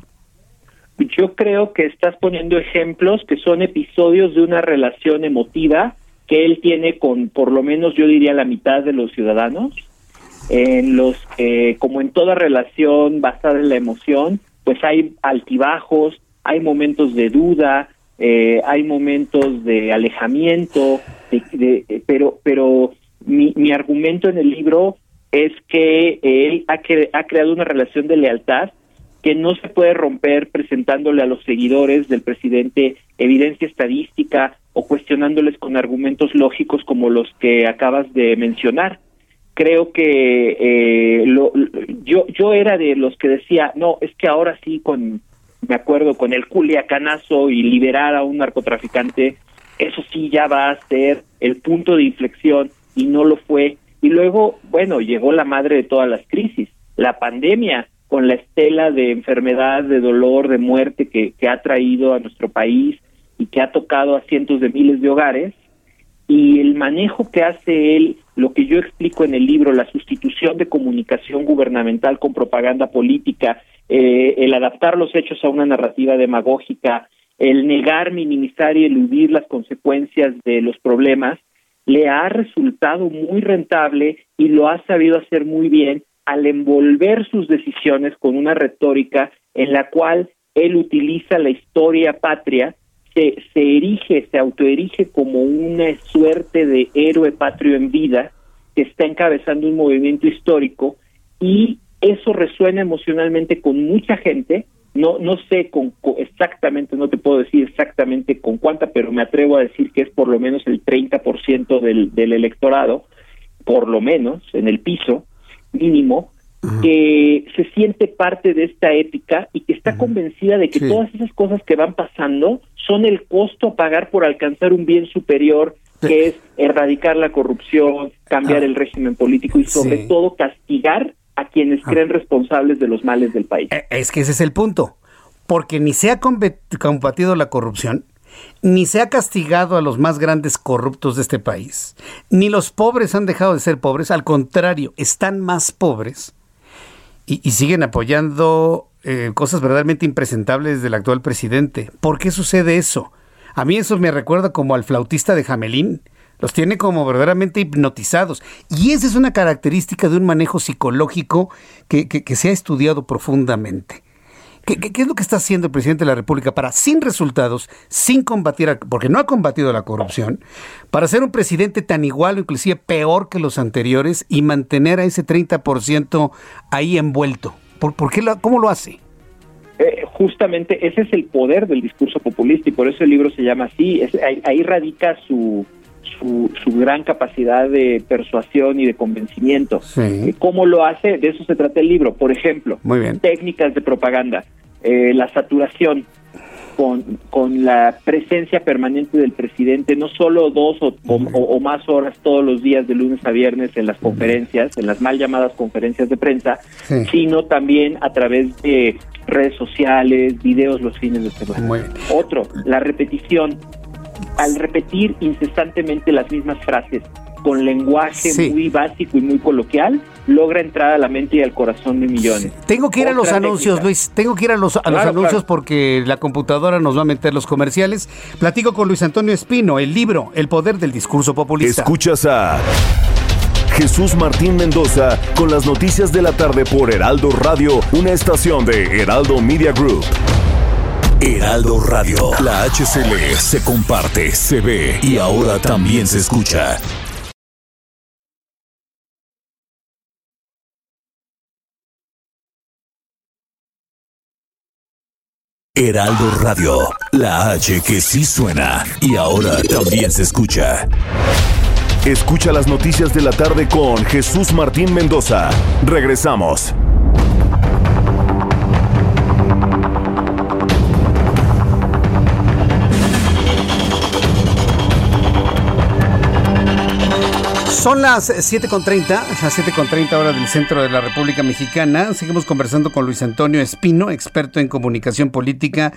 yo creo que estás poniendo ejemplos que son episodios de una relación emotiva que él tiene con por lo menos yo diría la mitad de los ciudadanos, en los que como en toda relación basada en la emoción, pues hay altibajos, hay momentos de duda, eh, hay momentos de alejamiento, de, pero pero mi, argumento en el libro es que él ha, ha creado una relación de lealtad que no se puede romper presentándole a los seguidores del presidente evidencia estadística o cuestionándoles con argumentos lógicos como los que acabas de mencionar. Creo que eh, lo, yo yo era de los que decía no es que ahora sí con me acuerdo con el culiacanazo y liberar a un narcotraficante eso sí ya va a ser el punto de inflexión y no lo fue. Y luego bueno llegó la madre de todas las crisis la pandemia con la estela de enfermedad, de dolor, de muerte que, que ha traído a nuestro país y que ha tocado a cientos de miles de hogares, y el manejo que hace él, lo que yo explico en el libro, la sustitución de comunicación gubernamental con propaganda política, eh, el adaptar los hechos a una narrativa demagógica, el negar, minimizar y eludir las consecuencias de los problemas, le ha resultado muy rentable y lo ha sabido hacer muy bien al envolver sus decisiones con una retórica en la cual él utiliza la historia patria, se, erige, se autoerige como una suerte de héroe patrio en vida que está encabezando un movimiento histórico y eso resuena emocionalmente con mucha gente. No, no sé con, exactamente, no te puedo decir exactamente con cuánta, pero me atrevo a decir que es por lo menos el 30% del, del electorado, por lo menos en el piso, mínimo, que se siente parte de esta ética y que está convencida de que todas esas cosas que van pasando son el costo a pagar por alcanzar un bien superior que es erradicar la corrupción, cambiar el régimen político y sobre todo castigar a quienes creen responsables de los males del país. Eh, es que ese es el punto, porque ni se ha combatido la corrupción, ni se ha castigado a los más grandes corruptos de este país, ni los pobres han dejado de ser pobres, al contrario, están más pobres y, siguen apoyando eh, cosas verdaderamente impresentables del actual presidente. ¿Por qué sucede eso? A mí eso me recuerda como al flautista de Jamelín. Los tiene como verdaderamente hipnotizados. Y esa es una característica de un manejo psicológico que se ha estudiado profundamente. ¿Qué, es lo que está haciendo el presidente de la República para, sin resultados, sin combatir, porque no ha combatido la corrupción, para ser un presidente tan igual o inclusive peor que los anteriores y mantener a ese 30% ahí envuelto? ¿Por, qué ¿Cómo lo hace? Eh, justamente ese es el poder del discurso populista y por eso el libro se llama así. ahí, radica su, su, gran capacidad de persuasión y de convencimiento. ¿Cómo lo hace? De eso se trata el libro. Por ejemplo, técnicas de propaganda, eh, la saturación con, con la presencia permanente del presidente, no solo dos o, más horas todos los días de lunes a viernes en las conferencias, en las mal llamadas conferencias de prensa, sino también a través de redes sociales, videos los fines de semana. Otro, la repetición al repetir incesantemente las mismas frases con lenguaje muy básico y muy coloquial, logra entrar a la mente y al corazón de millones. Tengo que ir a los anuncios, Luis. Tengo que ir a los, a los anuncios porque la computadora nos va a meter los comerciales. Platico con Luis Antonio Espino, el libro El Poder del Discurso Populista. Escuchas a Jesús Martín Mendoza con las noticias de la tarde por Heraldo Radio, una estación de Heraldo Media Group. Heraldo Radio. La HCL se comparte, se ve y ahora también se escucha. Heraldo Radio, la H que sí suena y ahora también se escucha. Escucha las noticias de la tarde con Jesús Martín Mendoza. Regresamos. Son las 7.30, las 7.30 horas del centro de la República Mexicana. Seguimos conversando con Luis Antonio Espino, experto en comunicación política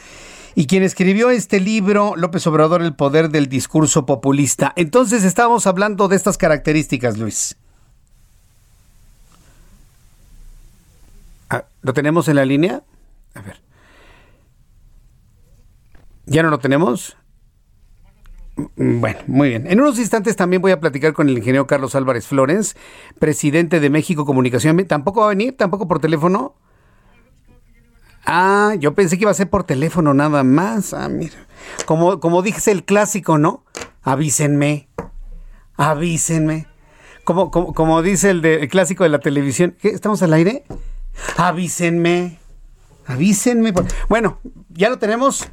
y quien escribió este libro, López Obrador, El Poder del Discurso Populista. Entonces estábamos hablando de estas características, Luis. Ah, ¿Lo tenemos en la línea? A ver. ¿Ya no lo tenemos? Bueno, muy bien. En unos instantes también voy a platicar con el ingeniero Carlos Álvarez Flores, presidente de México Comunicación. ¿Tampoco va a venir? ¿Tampoco por teléfono? Ah, yo pensé que iba a ser por teléfono nada más. Ah, mira. Como, como dice el clásico, ¿no? Avísenme. Avísenme. Como, como, como dice el, de, el clásico de la televisión. ¿Qué? ¿Estamos al aire? Avísenme. Avísenme. Bueno, ya lo tenemos.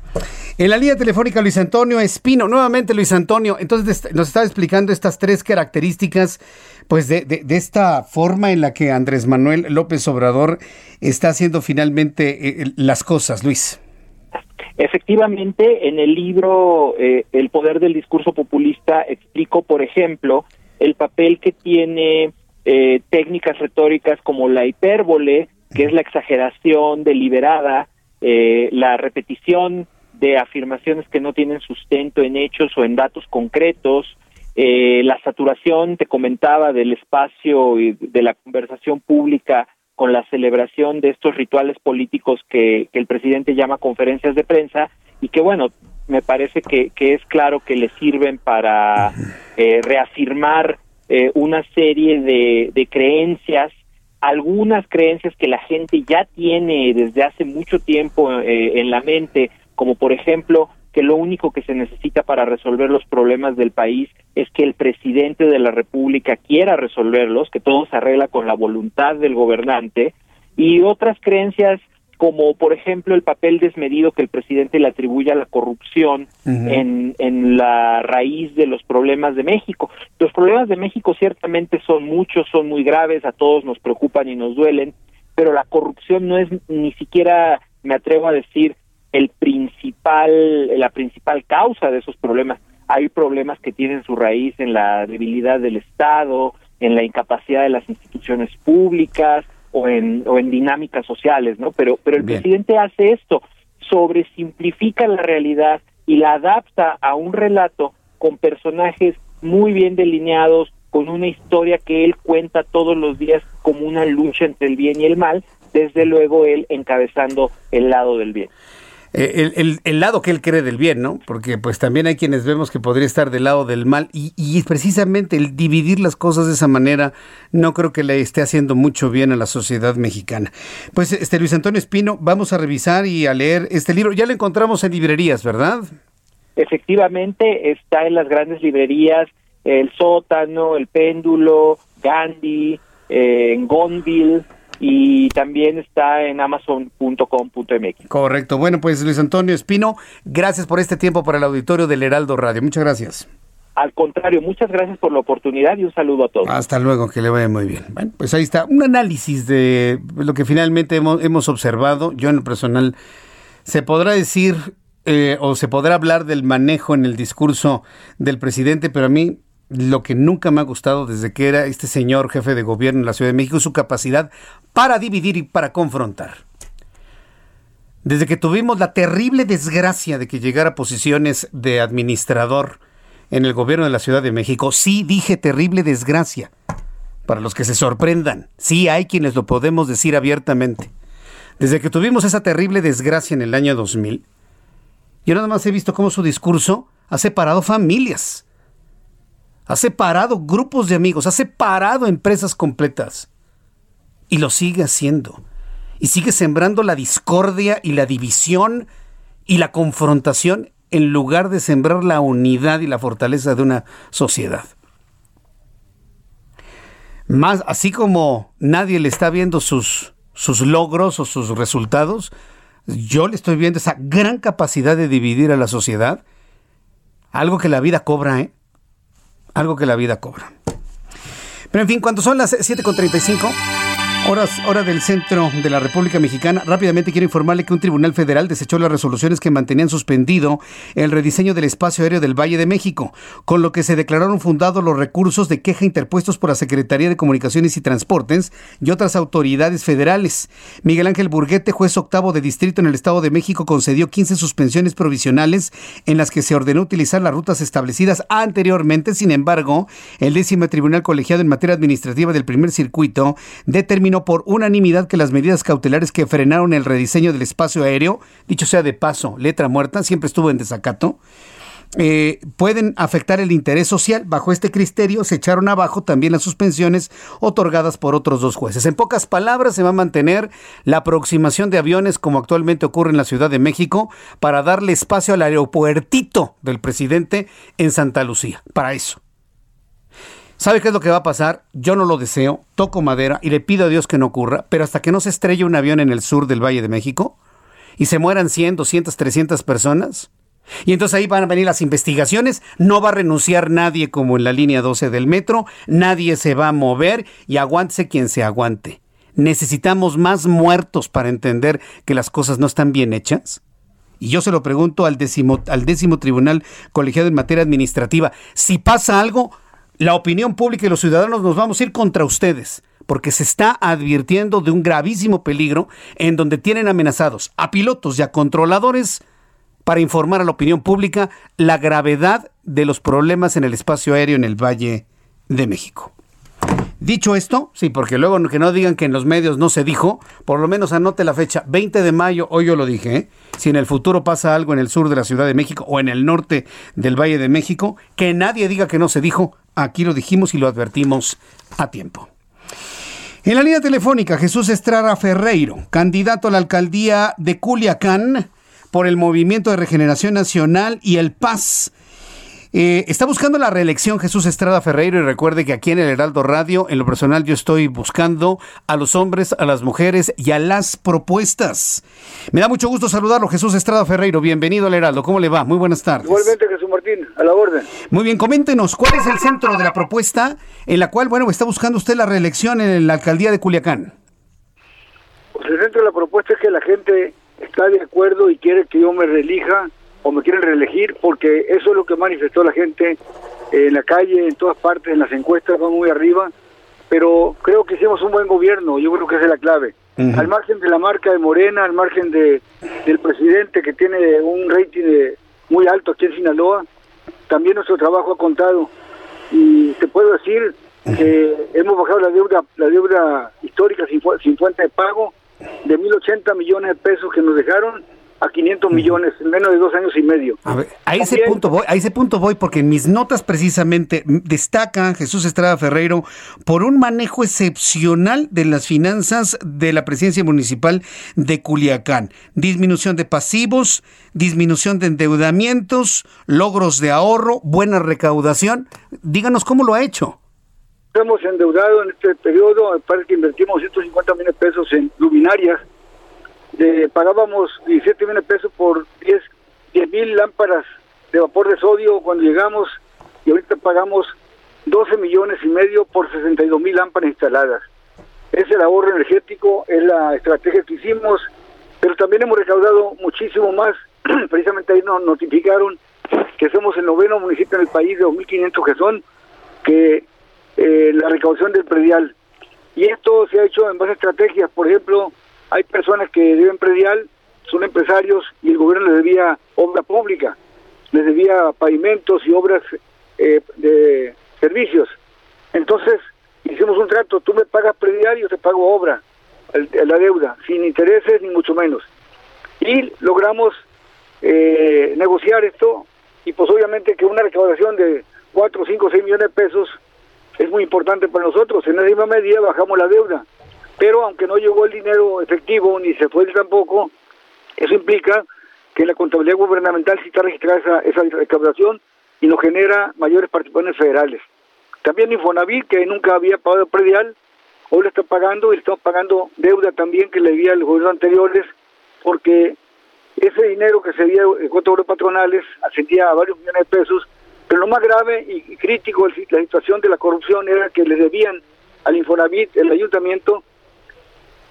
En la línea telefónica Luis Antonio Espino, nuevamente Luis Antonio, entonces nos está explicando estas tres características, pues de, de, esta forma en la que Andrés Manuel López Obrador está haciendo finalmente eh, las cosas, Luis. Efectivamente, en el libro eh, El poder del discurso populista explico, por ejemplo, el papel que tiene eh, técnicas retóricas como la hipérbole, que es la exageración deliberada, eh, la repetición de afirmaciones que no tienen sustento en hechos o en datos concretos, eh, la saturación, te comentaba, del espacio y de la conversación pública con la celebración de estos rituales políticos que, el presidente llama conferencias de prensa y que, bueno, me parece que, es claro que le sirven para eh, reafirmar una serie de, de creencias algunas creencias que la gente ya tiene desde hace mucho tiempo eh, en la mente, como por ejemplo que lo único que se necesita para resolver los problemas del país es que el presidente de la República quiera resolverlos, que todo se arregla con la voluntad del gobernante, y otras creencias como por ejemplo el papel desmedido que el presidente le atribuye a la corrupción en, en la raíz de los problemas de México. Los problemas de México ciertamente son muchos, son muy graves, a todos nos preocupan y nos duelen, pero la corrupción no es ni siquiera, me atrevo a decir, el principal, la principal causa de esos problemas. Hay problemas que tienen su raíz en la debilidad del Estado, en la incapacidad de las instituciones públicas, o en, o en dinámicas sociales, ¿no? Pero, pero el presidente hace esto, sobresimplifica la realidad y la adapta a un relato con personajes muy bien delineados, con una historia que él cuenta todos los días como una lucha entre el bien y el mal, desde luego él encabezando el lado del bien. Eh, el, el, lado que él cree del bien, ¿no? Porque pues también hay quienes vemos que podría estar del lado del mal y, y precisamente el dividir las cosas de esa manera no creo que le esté haciendo mucho bien a la sociedad mexicana. Pues este Luis Antonio Espino, vamos a revisar y a leer este libro. Ya lo encontramos en librerías, ¿verdad? Efectivamente, está en las grandes librerías, el sótano, el péndulo, Gandhi, eh, Gonville, y también está en amazon.com.mx. Correcto. Bueno, pues Luis Antonio Espino, gracias por este tiempo para el auditorio del Heraldo Radio. Muchas gracias. Al contrario, muchas gracias por la oportunidad y un saludo a todos. Hasta luego, que le vaya muy bien. Bueno, pues ahí está un análisis de lo que finalmente hemos, hemos observado. Yo en lo personal, se podrá decir eh, o se podrá hablar del manejo en el discurso del presidente, pero a mí lo que nunca me ha gustado desde que era este señor jefe de gobierno en la Ciudad de México su capacidad para dividir y para confrontar. Desde que tuvimos la terrible desgracia de que llegara a posiciones de administrador en el gobierno de la Ciudad de México, sí dije terrible desgracia. Para los que se sorprendan, sí hay quienes lo podemos decir abiertamente. Desde que tuvimos esa terrible desgracia en el año 2000, yo nada más he visto cómo su discurso ha separado familias ha separado grupos de amigos, ha separado empresas completas. Y lo sigue haciendo. Y sigue sembrando la discordia y la división y la confrontación en lugar de sembrar la unidad y la fortaleza de una sociedad. Más, así como nadie le está viendo sus, sus logros o sus resultados, yo le estoy viendo esa gran capacidad de dividir a la sociedad, algo que la vida cobra, ¿eh? Algo que la vida cobra. Pero en fin, cuando son las 7.35, Horas, hora del centro de la República Mexicana. Rápidamente quiero informarle que un tribunal federal desechó las resoluciones que mantenían suspendido el rediseño del espacio aéreo del Valle de México, con lo que se declararon fundados los recursos de queja interpuestos por la Secretaría de Comunicaciones y Transportes y otras autoridades federales. Miguel Ángel Burguete, juez octavo de distrito en el Estado de México, concedió 15 suspensiones provisionales en las que se ordenó utilizar las rutas establecidas anteriormente. Sin embargo, el décimo tribunal colegiado en materia administrativa del primer circuito determinó por unanimidad que las medidas cautelares que frenaron el rediseño del espacio aéreo, dicho sea de paso, letra muerta, siempre estuvo en desacato, eh, pueden afectar el interés social. Bajo este criterio se echaron abajo también las suspensiones otorgadas por otros dos jueces. En pocas palabras, se va a mantener la aproximación de aviones como actualmente ocurre en la Ciudad de México para darle espacio al aeropuertito del presidente en Santa Lucía. Para eso. ¿Sabe qué es lo que va a pasar? Yo no lo deseo, toco madera y le pido a Dios que no ocurra, pero hasta que no se estrelle un avión en el sur del Valle de México y se mueran 100, 200, 300 personas, y entonces ahí van a venir las investigaciones, no va a renunciar nadie como en la línea 12 del metro, nadie se va a mover y aguántese quien se aguante. ¿Necesitamos más muertos para entender que las cosas no están bien hechas? Y yo se lo pregunto al al décimo tribunal colegiado en materia administrativa. Si pasa algo, la opinión pública y los ciudadanos nos vamos a ir contra ustedes, porque se está advirtiendo de un gravísimo peligro en donde tienen amenazados a pilotos y a controladores para informar a la opinión pública la gravedad de los problemas en el espacio aéreo en el Valle de México. Dicho esto, sí, porque luego que no digan que en los medios no se dijo, por lo menos anote la fecha, 20 de mayo, hoy yo lo dije, ¿eh? si en el futuro pasa algo en el sur de la Ciudad de México o en el norte del Valle de México, que nadie diga que no se dijo, aquí lo dijimos y lo advertimos a tiempo. En la línea telefónica, Jesús Estrada Ferreiro, candidato a la alcaldía de Culiacán, por el Movimiento de Regeneración Nacional y el PAS. Eh, está buscando la reelección Jesús Estrada Ferreiro y recuerde que aquí en el Heraldo Radio, en lo personal, yo estoy buscando a los hombres, a las mujeres y a las propuestas. Me da mucho gusto saludarlo, Jesús Estrada Ferreiro. Bienvenido al Heraldo. ¿Cómo le va? Muy buenas tardes. Igualmente, Jesús Martín, a la orden. Muy bien, coméntenos, ¿cuál es el centro de la propuesta en la cual, bueno, está buscando usted la reelección en la alcaldía de Culiacán? Pues el centro de la propuesta es que la gente está de acuerdo y quiere que yo me reelija o me quieren reelegir, porque eso es lo que manifestó la gente en la calle, en todas partes, en las encuestas, va muy arriba, pero creo que hicimos un buen gobierno, yo creo que esa es la clave. Al margen de la marca de Morena, al margen de del presidente que tiene un rating muy alto aquí en Sinaloa, también nuestro trabajo ha contado. Y te puedo decir que hemos bajado la deuda, la deuda histórica sin, sin fuente de pago, de 1.080 millones de pesos que nos dejaron a 500 millones en menos de dos años y medio. A, ese punto voy, a ese punto voy porque en mis notas precisamente destaca Jesús Estrada Ferreiro por un manejo excepcional de las finanzas de la presidencia municipal de Culiacán. Disminución de pasivos, disminución de endeudamientos, logros de ahorro, buena recaudación. Díganos cómo lo ha hecho. Hemos endeudado en este periodo, parece que invertimos 150 millones de pesos en luminarias, pagábamos 17 millones de pesos por 10 mil lámparas de vapor de sodio cuando llegamos y ahorita pagamos 12 millones y medio por 62 mil lámparas instaladas. Es el ahorro energético, es la estrategia que hicimos, pero también hemos recaudado muchísimo más. (clears throat) Precisamente ahí nos notificaron que somos el noveno municipio en el país de 2.500 que son, que eh, la recaudación del predial. Y esto se ha hecho en base estrategias, por ejemplo, hay personas que deben predial, son empresarios y el gobierno les debía obra pública, les debía pavimentos y obras eh, de servicios. Entonces hicimos un trato, tú me pagas predial y yo te pago obra, la deuda, sin intereses ni mucho menos. Y logramos eh, negociar esto y pues obviamente que una recaudación de 4, 5, 6 millones de pesos es muy importante para nosotros. En la misma medida bajamos la deuda. Pero aunque no llegó el dinero efectivo ni se fue tampoco, eso implica que la contabilidad gubernamental sí está registrada esa, esa recaudación y nos genera mayores participaciones federales. También Infonavit, que nunca había pagado predial, hoy lo está pagando y estamos pagando deuda también que le debía a los gobiernos anteriores, porque ese dinero que se debía en cuanto a patronales ascendía a varios millones de pesos, pero lo más grave y, crítico de la situación de la corrupción era que le debían al Infonavit, el ayuntamiento,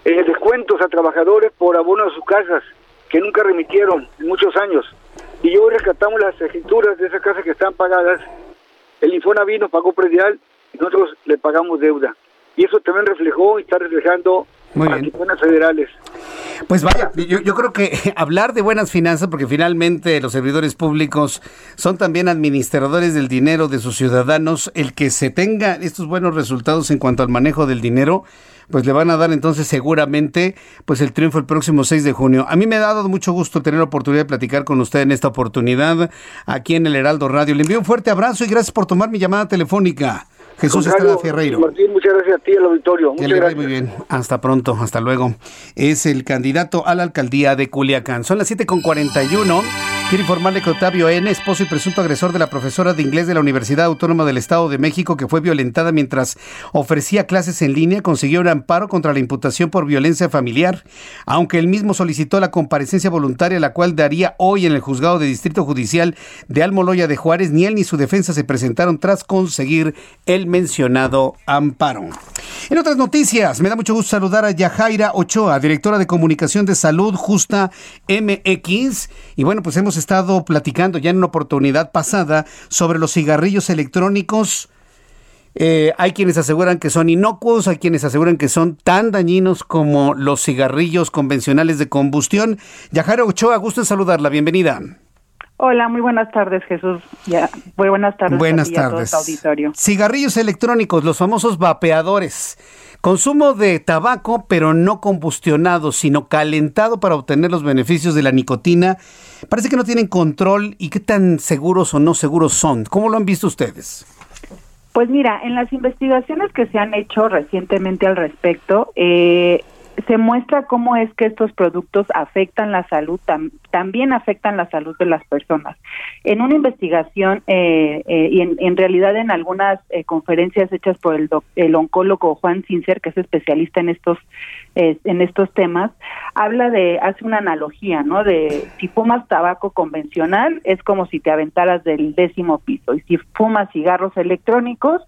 eh, descuentos a trabajadores por abono de sus casas, que nunca remitieron en muchos años. Y hoy rescatamos las escrituras de esas casas que están pagadas. El Infonavit nos pagó predial y nosotros le pagamos deuda. Y eso también reflejó y está reflejando participaciones federales. Pues vaya, yo, yo, creo que (laughs) hablar de buenas finanzas, porque finalmente los servidores públicos son también administradores del dinero de sus ciudadanos, el que se tenga estos buenos resultados en cuanto al manejo del dinero, pues le van a dar entonces seguramente pues el triunfo el próximo 6 de junio. A mí me ha dado mucho gusto tener la oportunidad de platicar con usted en esta oportunidad aquí en el Heraldo Radio. Le envío un fuerte abrazo y gracias por tomar mi llamada telefónica. Jesús Estrada Ferreiro. Martín, muchas gracias a ti, al auditorio. Muchas gracias. Muy bien, hasta pronto, hasta luego. Es el candidato a la alcaldía de Culiacán. Son las 7.41. Quiero informarle que Octavio N., esposo y presunto agresor de la profesora de inglés de la Universidad Autónoma del Estado de México, que fue violentada mientras ofrecía clases en línea, consiguió un amparo contra la imputación por violencia familiar, aunque él mismo solicitó la comparecencia voluntaria, la cual daría hoy en el juzgado de Distrito Judicial de Almoloya de Juárez. Ni él ni su defensa se presentaron tras conseguir el mencionado amparo. En otras noticias, me da mucho gusto saludar a Yajaira Ochoa, directora de Comunicación de Salud Justa MX. Y bueno, pues hemos estado platicando ya en una oportunidad pasada sobre los cigarrillos electrónicos. Eh, hay quienes aseguran que son inocuos, hay quienes aseguran que son tan dañinos como los cigarrillos convencionales de combustión. Yajaira Ochoa, gusto en saludarla, bienvenida. Hola, muy buenas tardes, Jesús. Ya, muy buenas tardes. Buenas tardes. auditorio. Cigarrillos electrónicos, los famosos vapeadores. Consumo de tabaco, pero no combustionado, sino calentado para obtener los beneficios de la nicotina. Parece que no tienen control y qué tan seguros o no seguros son. ¿Cómo lo han visto ustedes? Pues mira, en las investigaciones que se han hecho recientemente al respecto, eh, se muestra cómo es que estos productos afectan la salud, también afectan la salud de las personas. En una investigación eh, eh, y en, realidad en algunas eh, conferencias hechas por el, el oncólogo Juan Sincer, que es especialista en estos en estos temas, habla de hace una analogía, ¿no? De si fumas tabaco convencional es como si te aventaras del décimo piso y si fumas cigarros electrónicos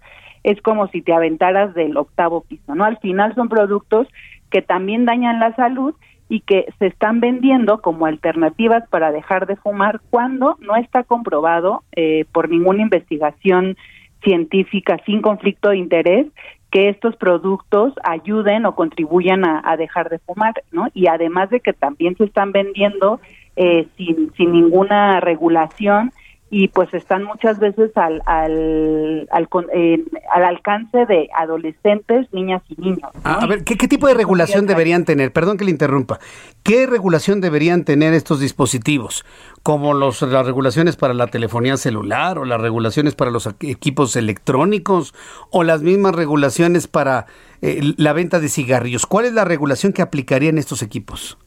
es como si te aventaras del octavo piso, ¿no? Al final son productos que también dañan la salud y que se están vendiendo como alternativas para dejar de fumar cuando no está comprobado eh, por ninguna investigación científica sin conflicto de interés que estos productos ayuden o contribuyan a, dejar de fumar, ¿no? Y además de que también se están vendiendo eh, sin, sin ninguna regulación y pues están muchas veces al, al, al, al, alcance de adolescentes, niñas y niños. A ver, ¿qué, tipo de regulación deberían tener? Perdón que le interrumpa. ¿Qué regulación deberían tener estos dispositivos? Como los, las regulaciones para la telefonía celular o las regulaciones para los equipos electrónicos o las mismas regulaciones para eh, la venta de cigarrillos. ¿Cuál es la regulación que aplicaría en estos equipos?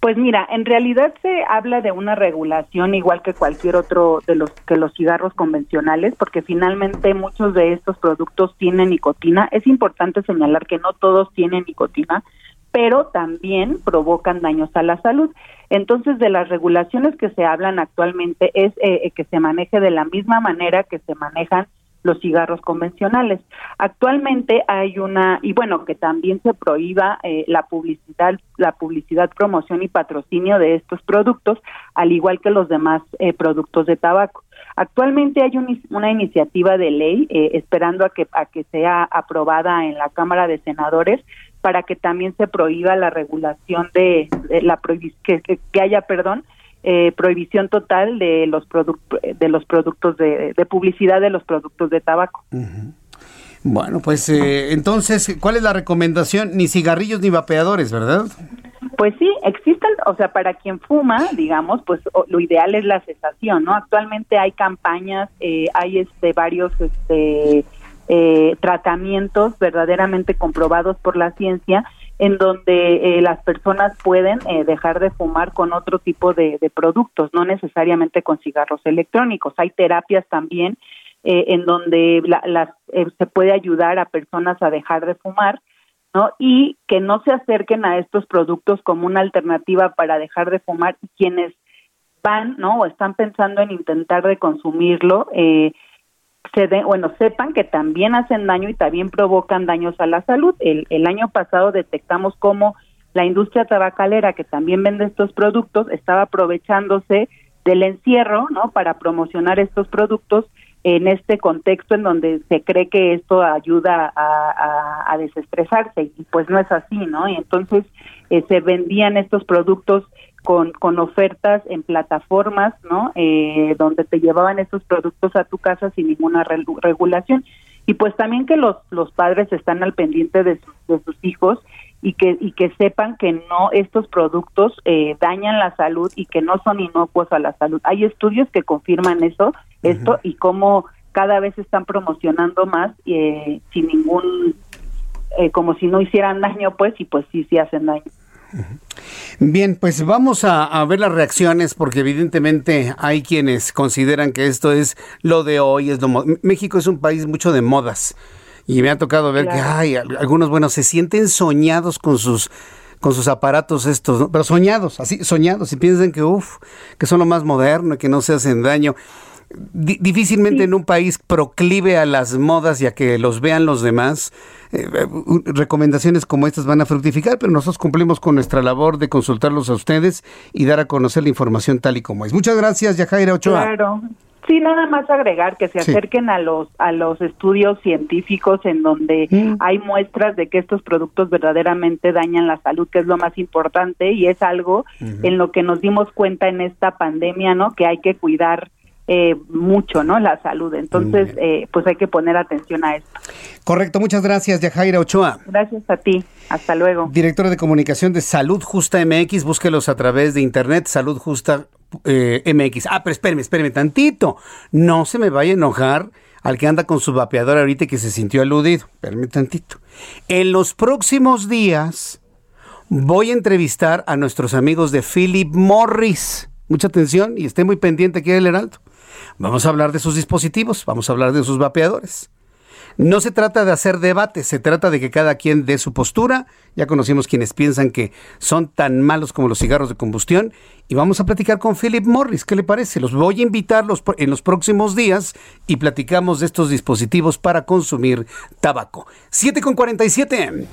Pues mira, en realidad se habla de una regulación igual que cualquier otro de los que los cigarros convencionales, porque finalmente muchos de estos productos tienen nicotina. Es importante señalar que no todos tienen nicotina, pero también provocan daños a la salud. Entonces, de las regulaciones que se hablan actualmente es eh, que se maneje de la misma manera que se manejan los cigarros convencionales. Actualmente hay una y bueno que también se prohíba eh, la publicidad, la publicidad, promoción y patrocinio de estos productos, al igual que los demás eh, productos de tabaco. Actualmente hay una iniciativa de ley eh, esperando a que a que sea aprobada en la Cámara de Senadores para que también se prohíba la regulación de, la que, que haya perdón eh, prohibición total de los de los productos de, publicidad de los productos de tabaco. Bueno, pues eh, entonces, ¿cuál es la recomendación? Ni cigarrillos ni vapeadores, ¿verdad? Pues sí, existen, o sea, para quien fuma, digamos, pues lo ideal es la cesación, ¿no? Actualmente hay campañas, eh, hay este varios este tratamientos verdaderamente comprobados por la ciencia en donde eh, las personas pueden eh, dejar de fumar con otro tipo de, productos, no necesariamente con cigarros electrónicos. Hay terapias también eh, en donde las, se puede ayudar a personas a dejar de fumar, ¿no? Y que no se acerquen a estos productos como una alternativa para dejar de fumar quienes van, ¿no? O están pensando en intentar de consumirlo, eh, se bueno, sepan que también hacen daño y también provocan daños a la salud. El, el año pasado detectamos cómo la industria tabacalera, que también vende estos productos, estaba aprovechándose del encierro, ¿no? Para promocionar estos productos en este contexto en donde se cree que esto ayuda a, a, desestresarse y pues no es así, ¿no? Y entonces eh, se vendían estos productos con, con ofertas en plataformas, ¿no? Eh, donde te llevaban estos productos a tu casa sin ninguna regulación. Y pues también que los, los padres están al pendiente de, de sus hijos y que, y que sepan que no estos productos eh, dañan la salud y que no son inocuos a la salud. Hay estudios que confirman eso, esto y cómo cada vez están promocionando más eh, sin ningún, eh, como si no hicieran daño, pues, y pues sí, sí hacen daño. Bien, pues vamos a, ver las reacciones porque evidentemente hay quienes consideran que esto es lo de hoy, es lo México es un país mucho de modas. Y me ha tocado ver que hay algunos, bueno, se sienten soñados con sus con sus aparatos estos, pero soñados, así, soñados, y piensan que, uff, que son lo más moderno, que no se hacen daño. Difícilmente en un país proclive a las modas y a que los vean los demás, eh, eh, recomendaciones como estas van a fructificar, pero nosotros cumplimos con nuestra labor de consultarlos a ustedes y dar a conocer la información tal y como es. Muchas gracias, Yajaira Ochoa. Claro. Sí, nada más agregar que se acerquen a los a los estudios científicos en donde mm. hay muestras de que estos productos verdaderamente dañan la salud, que es lo más importante y es algo en lo que nos dimos cuenta en esta pandemia, ¿no? Que hay que cuidar eh, mucho, ¿no? La salud. Entonces, eh, pues hay que poner atención a esto. Correcto, muchas gracias, Yajaira Ochoa. Gracias a ti. Hasta luego. Directora de Comunicación de Salud Justa MX, búsquelos a través de internet, Salud Justa eh, MX. Ah, pero espéreme, espéreme tantito. No se me vaya a enojar al que anda con su vapeador ahorita que se sintió aludido. Espéreme tantito. En los próximos días voy a entrevistar a nuestros amigos de Philip Morris. Mucha atención y esté muy pendiente aquí del Heraldo. Vamos a hablar de sus dispositivos, vamos a hablar de sus vapeadores. No se trata de hacer debate, se trata de que cada quien dé su postura. Ya conocimos quienes piensan que son tan malos como los cigarros de combustión. Y vamos a platicar con Philip Morris. ¿Qué le parece? Los voy a invitar en los próximos días y platicamos de estos dispositivos para consumir tabaco. 7 con 47.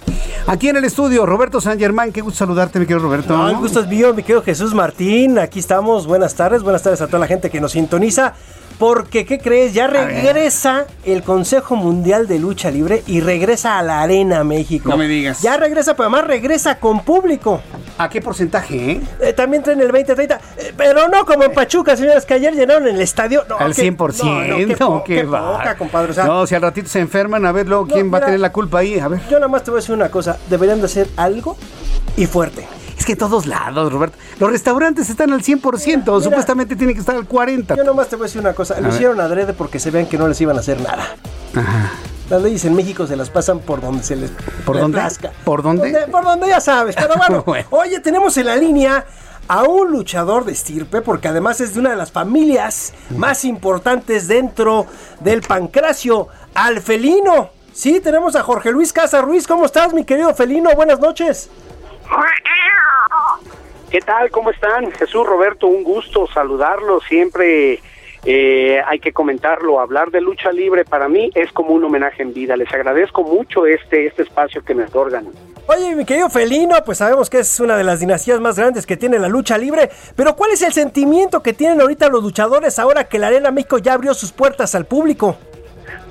Aquí en el estudio, Roberto San Germán. Qué gusto saludarte, mi querido Roberto. No, gusto es mío, mi querido Jesús Martín. Aquí estamos. Buenas tardes. Buenas tardes a toda la gente que nos sintoniza. Porque, ¿qué crees? Ya regresa el Consejo Mundial de Lucha Libre y regresa a la Arena México. No me digas. Ya regresa, pero además regresa con público. ¿A qué porcentaje, eh? eh también traen el 20-30. Eh, pero no como en Pachuca, señores, que ayer llenaron el estadio. No, Al 100%. No, qué, va. compadre. no, si al ratito se enferman, a ver luego quién va a tener la culpa ahí. A ver. Yo nada más te voy a decir una cosa. Deberían de hacer algo y fuerte. Que todos lados, Roberto. Los restaurantes están al 100%, supuestamente tienen que estar al 40%. Yo nomás te voy a decir una cosa. Lo hicieron adrede porque se vean que no les iban a hacer nada. Ajá. Las leyes en México se las pasan por donde se les ¿Por dónde? ¿Por dónde? Por donde ya sabes. Pero (laughs) bueno, oye, tenemos en la línea a un luchador de estirpe, porque además es de una de las familias más importantes dentro del pancracio, al felino. Sí, tenemos a Jorge Luis Casa Ruiz. ¿Cómo estás, mi querido felino? Buenas noches. ¿Qué tal? ¿Cómo están? Jesús Roberto, un gusto saludarlo. Siempre eh, hay que comentarlo. Hablar de lucha libre para mí es como un homenaje en vida. Les agradezco mucho este, este espacio que me otorgan. Oye, mi querido Felino, pues sabemos que es una de las dinastías más grandes que tiene la lucha libre, pero ¿cuál es el sentimiento que tienen ahorita los luchadores ahora que la Arena México ya abrió sus puertas al público?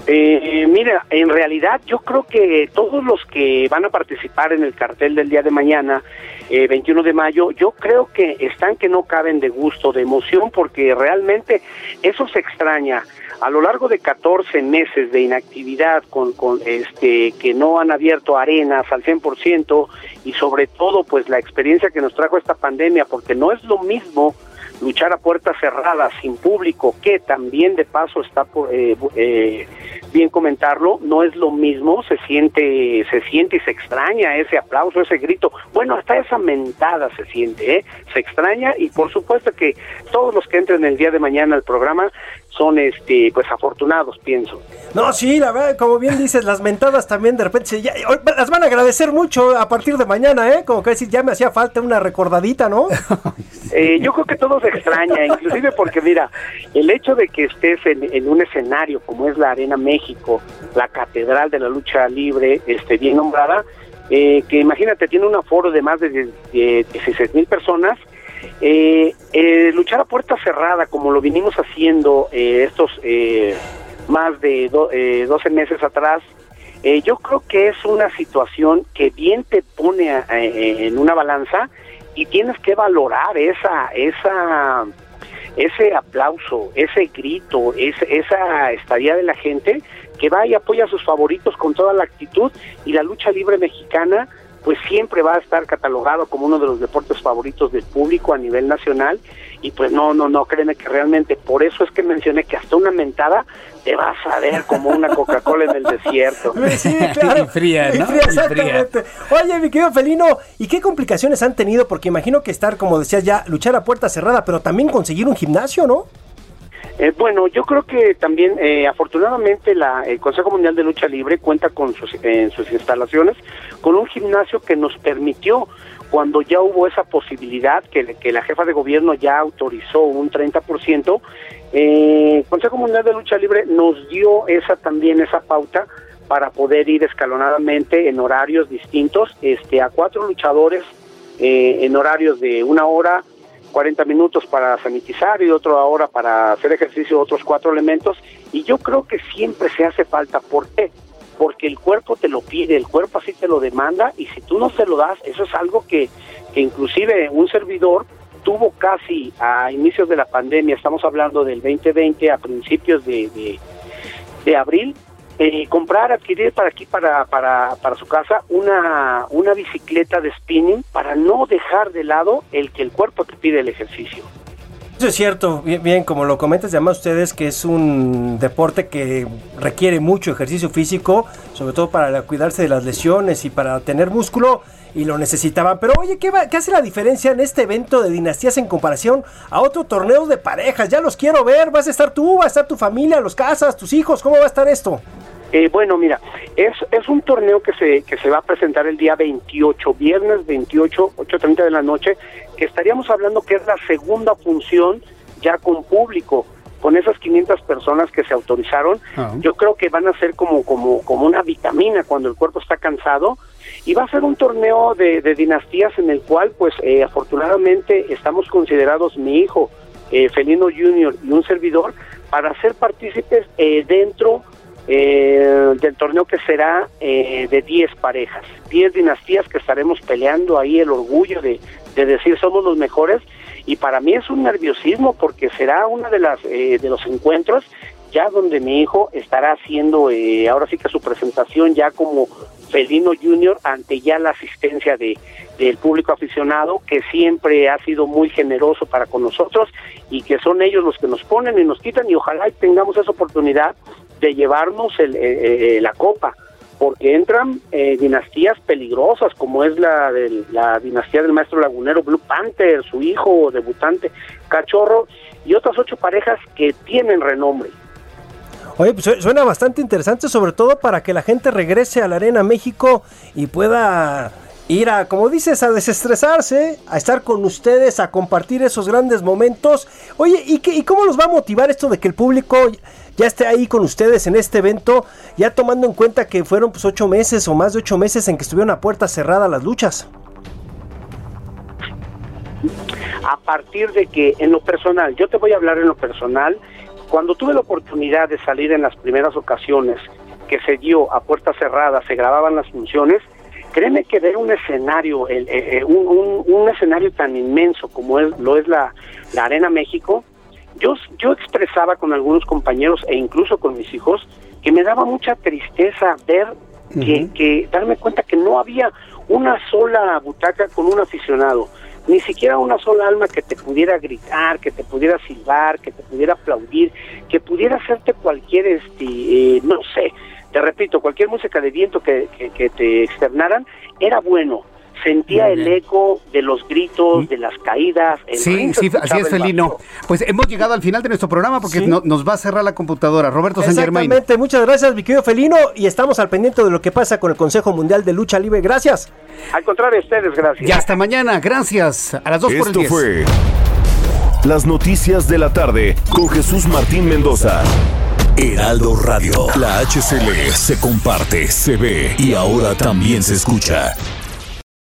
Eh, mira, en realidad yo creo que todos los que van a participar en el cartel del día de mañana, eh, 21 de mayo, yo creo que están que no caben de gusto, de emoción, porque realmente eso se extraña. A lo largo de 14 meses de inactividad con, con este que no han abierto arenas al 100% y sobre todo pues la experiencia que nos trajo esta pandemia, porque no es lo mismo luchar a puertas cerradas sin público, que también de paso está por, eh, eh, bien comentarlo, no es lo mismo, se siente, se siente y se extraña ese aplauso, ese grito, bueno, hasta esa mentada se siente, ¿eh? se extraña y por supuesto que todos los que entren el día de mañana al programa son este pues afortunados, pienso. No, sí, la verdad, como bien dices, las mentadas también de repente ya, las van a agradecer mucho a partir de mañana, ¿eh? Como que decir, ya me hacía falta una recordadita, ¿no? (laughs) Eh, yo creo que todo se extraña, inclusive porque mira, el hecho de que estés en, un escenario como es la Arena México, la catedral de la lucha libre, este bien nombrada, eh, que imagínate, tiene un aforo de más de 16 mil personas, eh, eh, luchar a puerta cerrada, como lo vinimos haciendo eh, estos eh, más de 12 meses atrás, Eh, yo creo que es una situación que bien te pone eh, en una balanza y tienes que valorar esa, esa, ese aplauso, ese grito, esa estadía de la gente que va y apoya a sus favoritos con toda la actitud y la lucha libre mexicana pues siempre va a estar catalogado como uno de los deportes favoritos del público a nivel nacional y pues no, no, no, créeme que realmente por eso es que mencioné que hasta una mentada te vas a ver como una Coca-Cola en el desierto. (laughs) Sí, (laughs) claro. Y fría, ¿no? Y exactamente. Oye, mi querido Felino, ¿y qué complicaciones han tenido? Porque imagino que estar, como decías ya, luchar a puerta cerrada, pero también conseguir un gimnasio, ¿no? Eh, bueno, yo creo que también, eh, afortunadamente, la, el Consejo Mundial de Lucha Libre cuenta con sus, en sus instalaciones con un gimnasio que nos permitió, cuando ya hubo esa posibilidad, que, que la jefa de gobierno ya autorizó un 30%, eh, Consejo Mundial de Lucha Libre nos dio esa también, esa pauta para poder ir escalonadamente en horarios distintos, este, a cuatro luchadores en horarios de una hora, 40 minutos para sanitizar y otro ahora para hacer ejercicio, otros cuatro elementos. Y yo creo que siempre se hace falta. ¿Por qué? Porque el cuerpo te lo pide, el cuerpo así te lo demanda y si tú no se lo das, eso es algo que, que inclusive un servidor tuvo casi a inicios de la pandemia, estamos hablando del 2020 a principios de, de abril, eh, comprar, adquirir para aquí, para, para, para su casa, una, una bicicleta de spinning para no dejar de lado el que el cuerpo te pide el ejercicio. Eso es cierto, bien, bien, como lo comentas, además ustedes que es un deporte que requiere mucho ejercicio físico, sobre todo para cuidarse de las lesiones y para tener músculo, y lo necesitaban. Pero oye, ¿qué, va, ¿qué hace la diferencia en este evento de dinastías en comparación a otro torneo de parejas? Ya los quiero ver, vas a estar tú, va a estar tu familia, los casas, tus hijos, ¿cómo va a estar esto? Eh, bueno, mira, es, es un torneo que se, que se va a presentar el día 28, viernes 28, 8.30 de la noche, que estaríamos hablando que es la segunda función ya con público, con esas 500 personas que se autorizaron. Ah. Yo creo que van a ser como, como, como una vitamina cuando el cuerpo está cansado. Y va a ser un torneo de, dinastías en el cual, pues, eh, afortunadamente estamos considerados mi hijo, eh, Felino Junior y un servidor, para ser partícipes eh, dentro eh, del torneo que será eh, de 10 parejas, 10 dinastías que estaremos peleando ahí el orgullo de, de decir somos los mejores. Y para mí es un nerviosismo porque será una de las eh, de los encuentros ya donde mi hijo estará haciendo eh, ahora sí que su presentación ya como Felino Junior ante ya la asistencia de del público aficionado que siempre ha sido muy generoso para con nosotros y que son ellos los que nos ponen y nos quitan y ojalá tengamos esa oportunidad de llevarnos el, eh, eh, la copa porque entran eh, dinastías peligrosas como es la de la dinastía del maestro lagunero Blue Panther, su hijo debutante Cachorro y otras ocho parejas que tienen renombre. Oye, pues su- suena bastante interesante, sobre todo para que la gente regrese a la Arena México y pueda ir a, como dices, a desestresarse, a estar con ustedes, a compartir esos grandes momentos. Oye, ¿y, qué, ¿y cómo los va a motivar esto de que el público ya esté ahí con ustedes en este evento, ya tomando en cuenta que fueron pues ocho meses o más de ocho meses en que estuvieron a puerta cerrada las luchas? a partir de que en lo personal, yo te voy a hablar en lo personal, cuando tuve la oportunidad de salir en las primeras ocasiones que se dio a puerta cerrada, se grababan las funciones, créeme que ver un escenario, el, eh, eh, un, un- un escenario tan inmenso como es, lo es la, la Arena México, yo, yo expresaba con algunos compañeros e incluso con mis hijos que me daba mucha tristeza ver que, que darme cuenta que no había una sola butaca con un aficionado, ni siquiera una sola alma que te pudiera gritar, que te pudiera silbar, que te pudiera aplaudir, que pudiera hacerte cualquier, este, eh, no sé, te repito, cualquier música de viento que, que, que te externaran, era bueno. Sentía el eco de los gritos, de las caídas. el Sí, sí, así es, el Felino. Pues hemos llegado al final de nuestro programa porque Sí. no- nos va a cerrar la computadora. Roberto San Germain. Exactamente, muchas gracias mi querido Felino y estamos al pendiente de lo que pasa con el Consejo Mundial de Lucha Libre. Gracias. Al contrario, ustedes, gracias. Y hasta mañana. Gracias. A las 2 por el Esto 10. fue Las Noticias de la Tarde con Jesús Martín Mendoza. Heraldo Radio. La HCL se comparte, se ve y ahora también se escucha.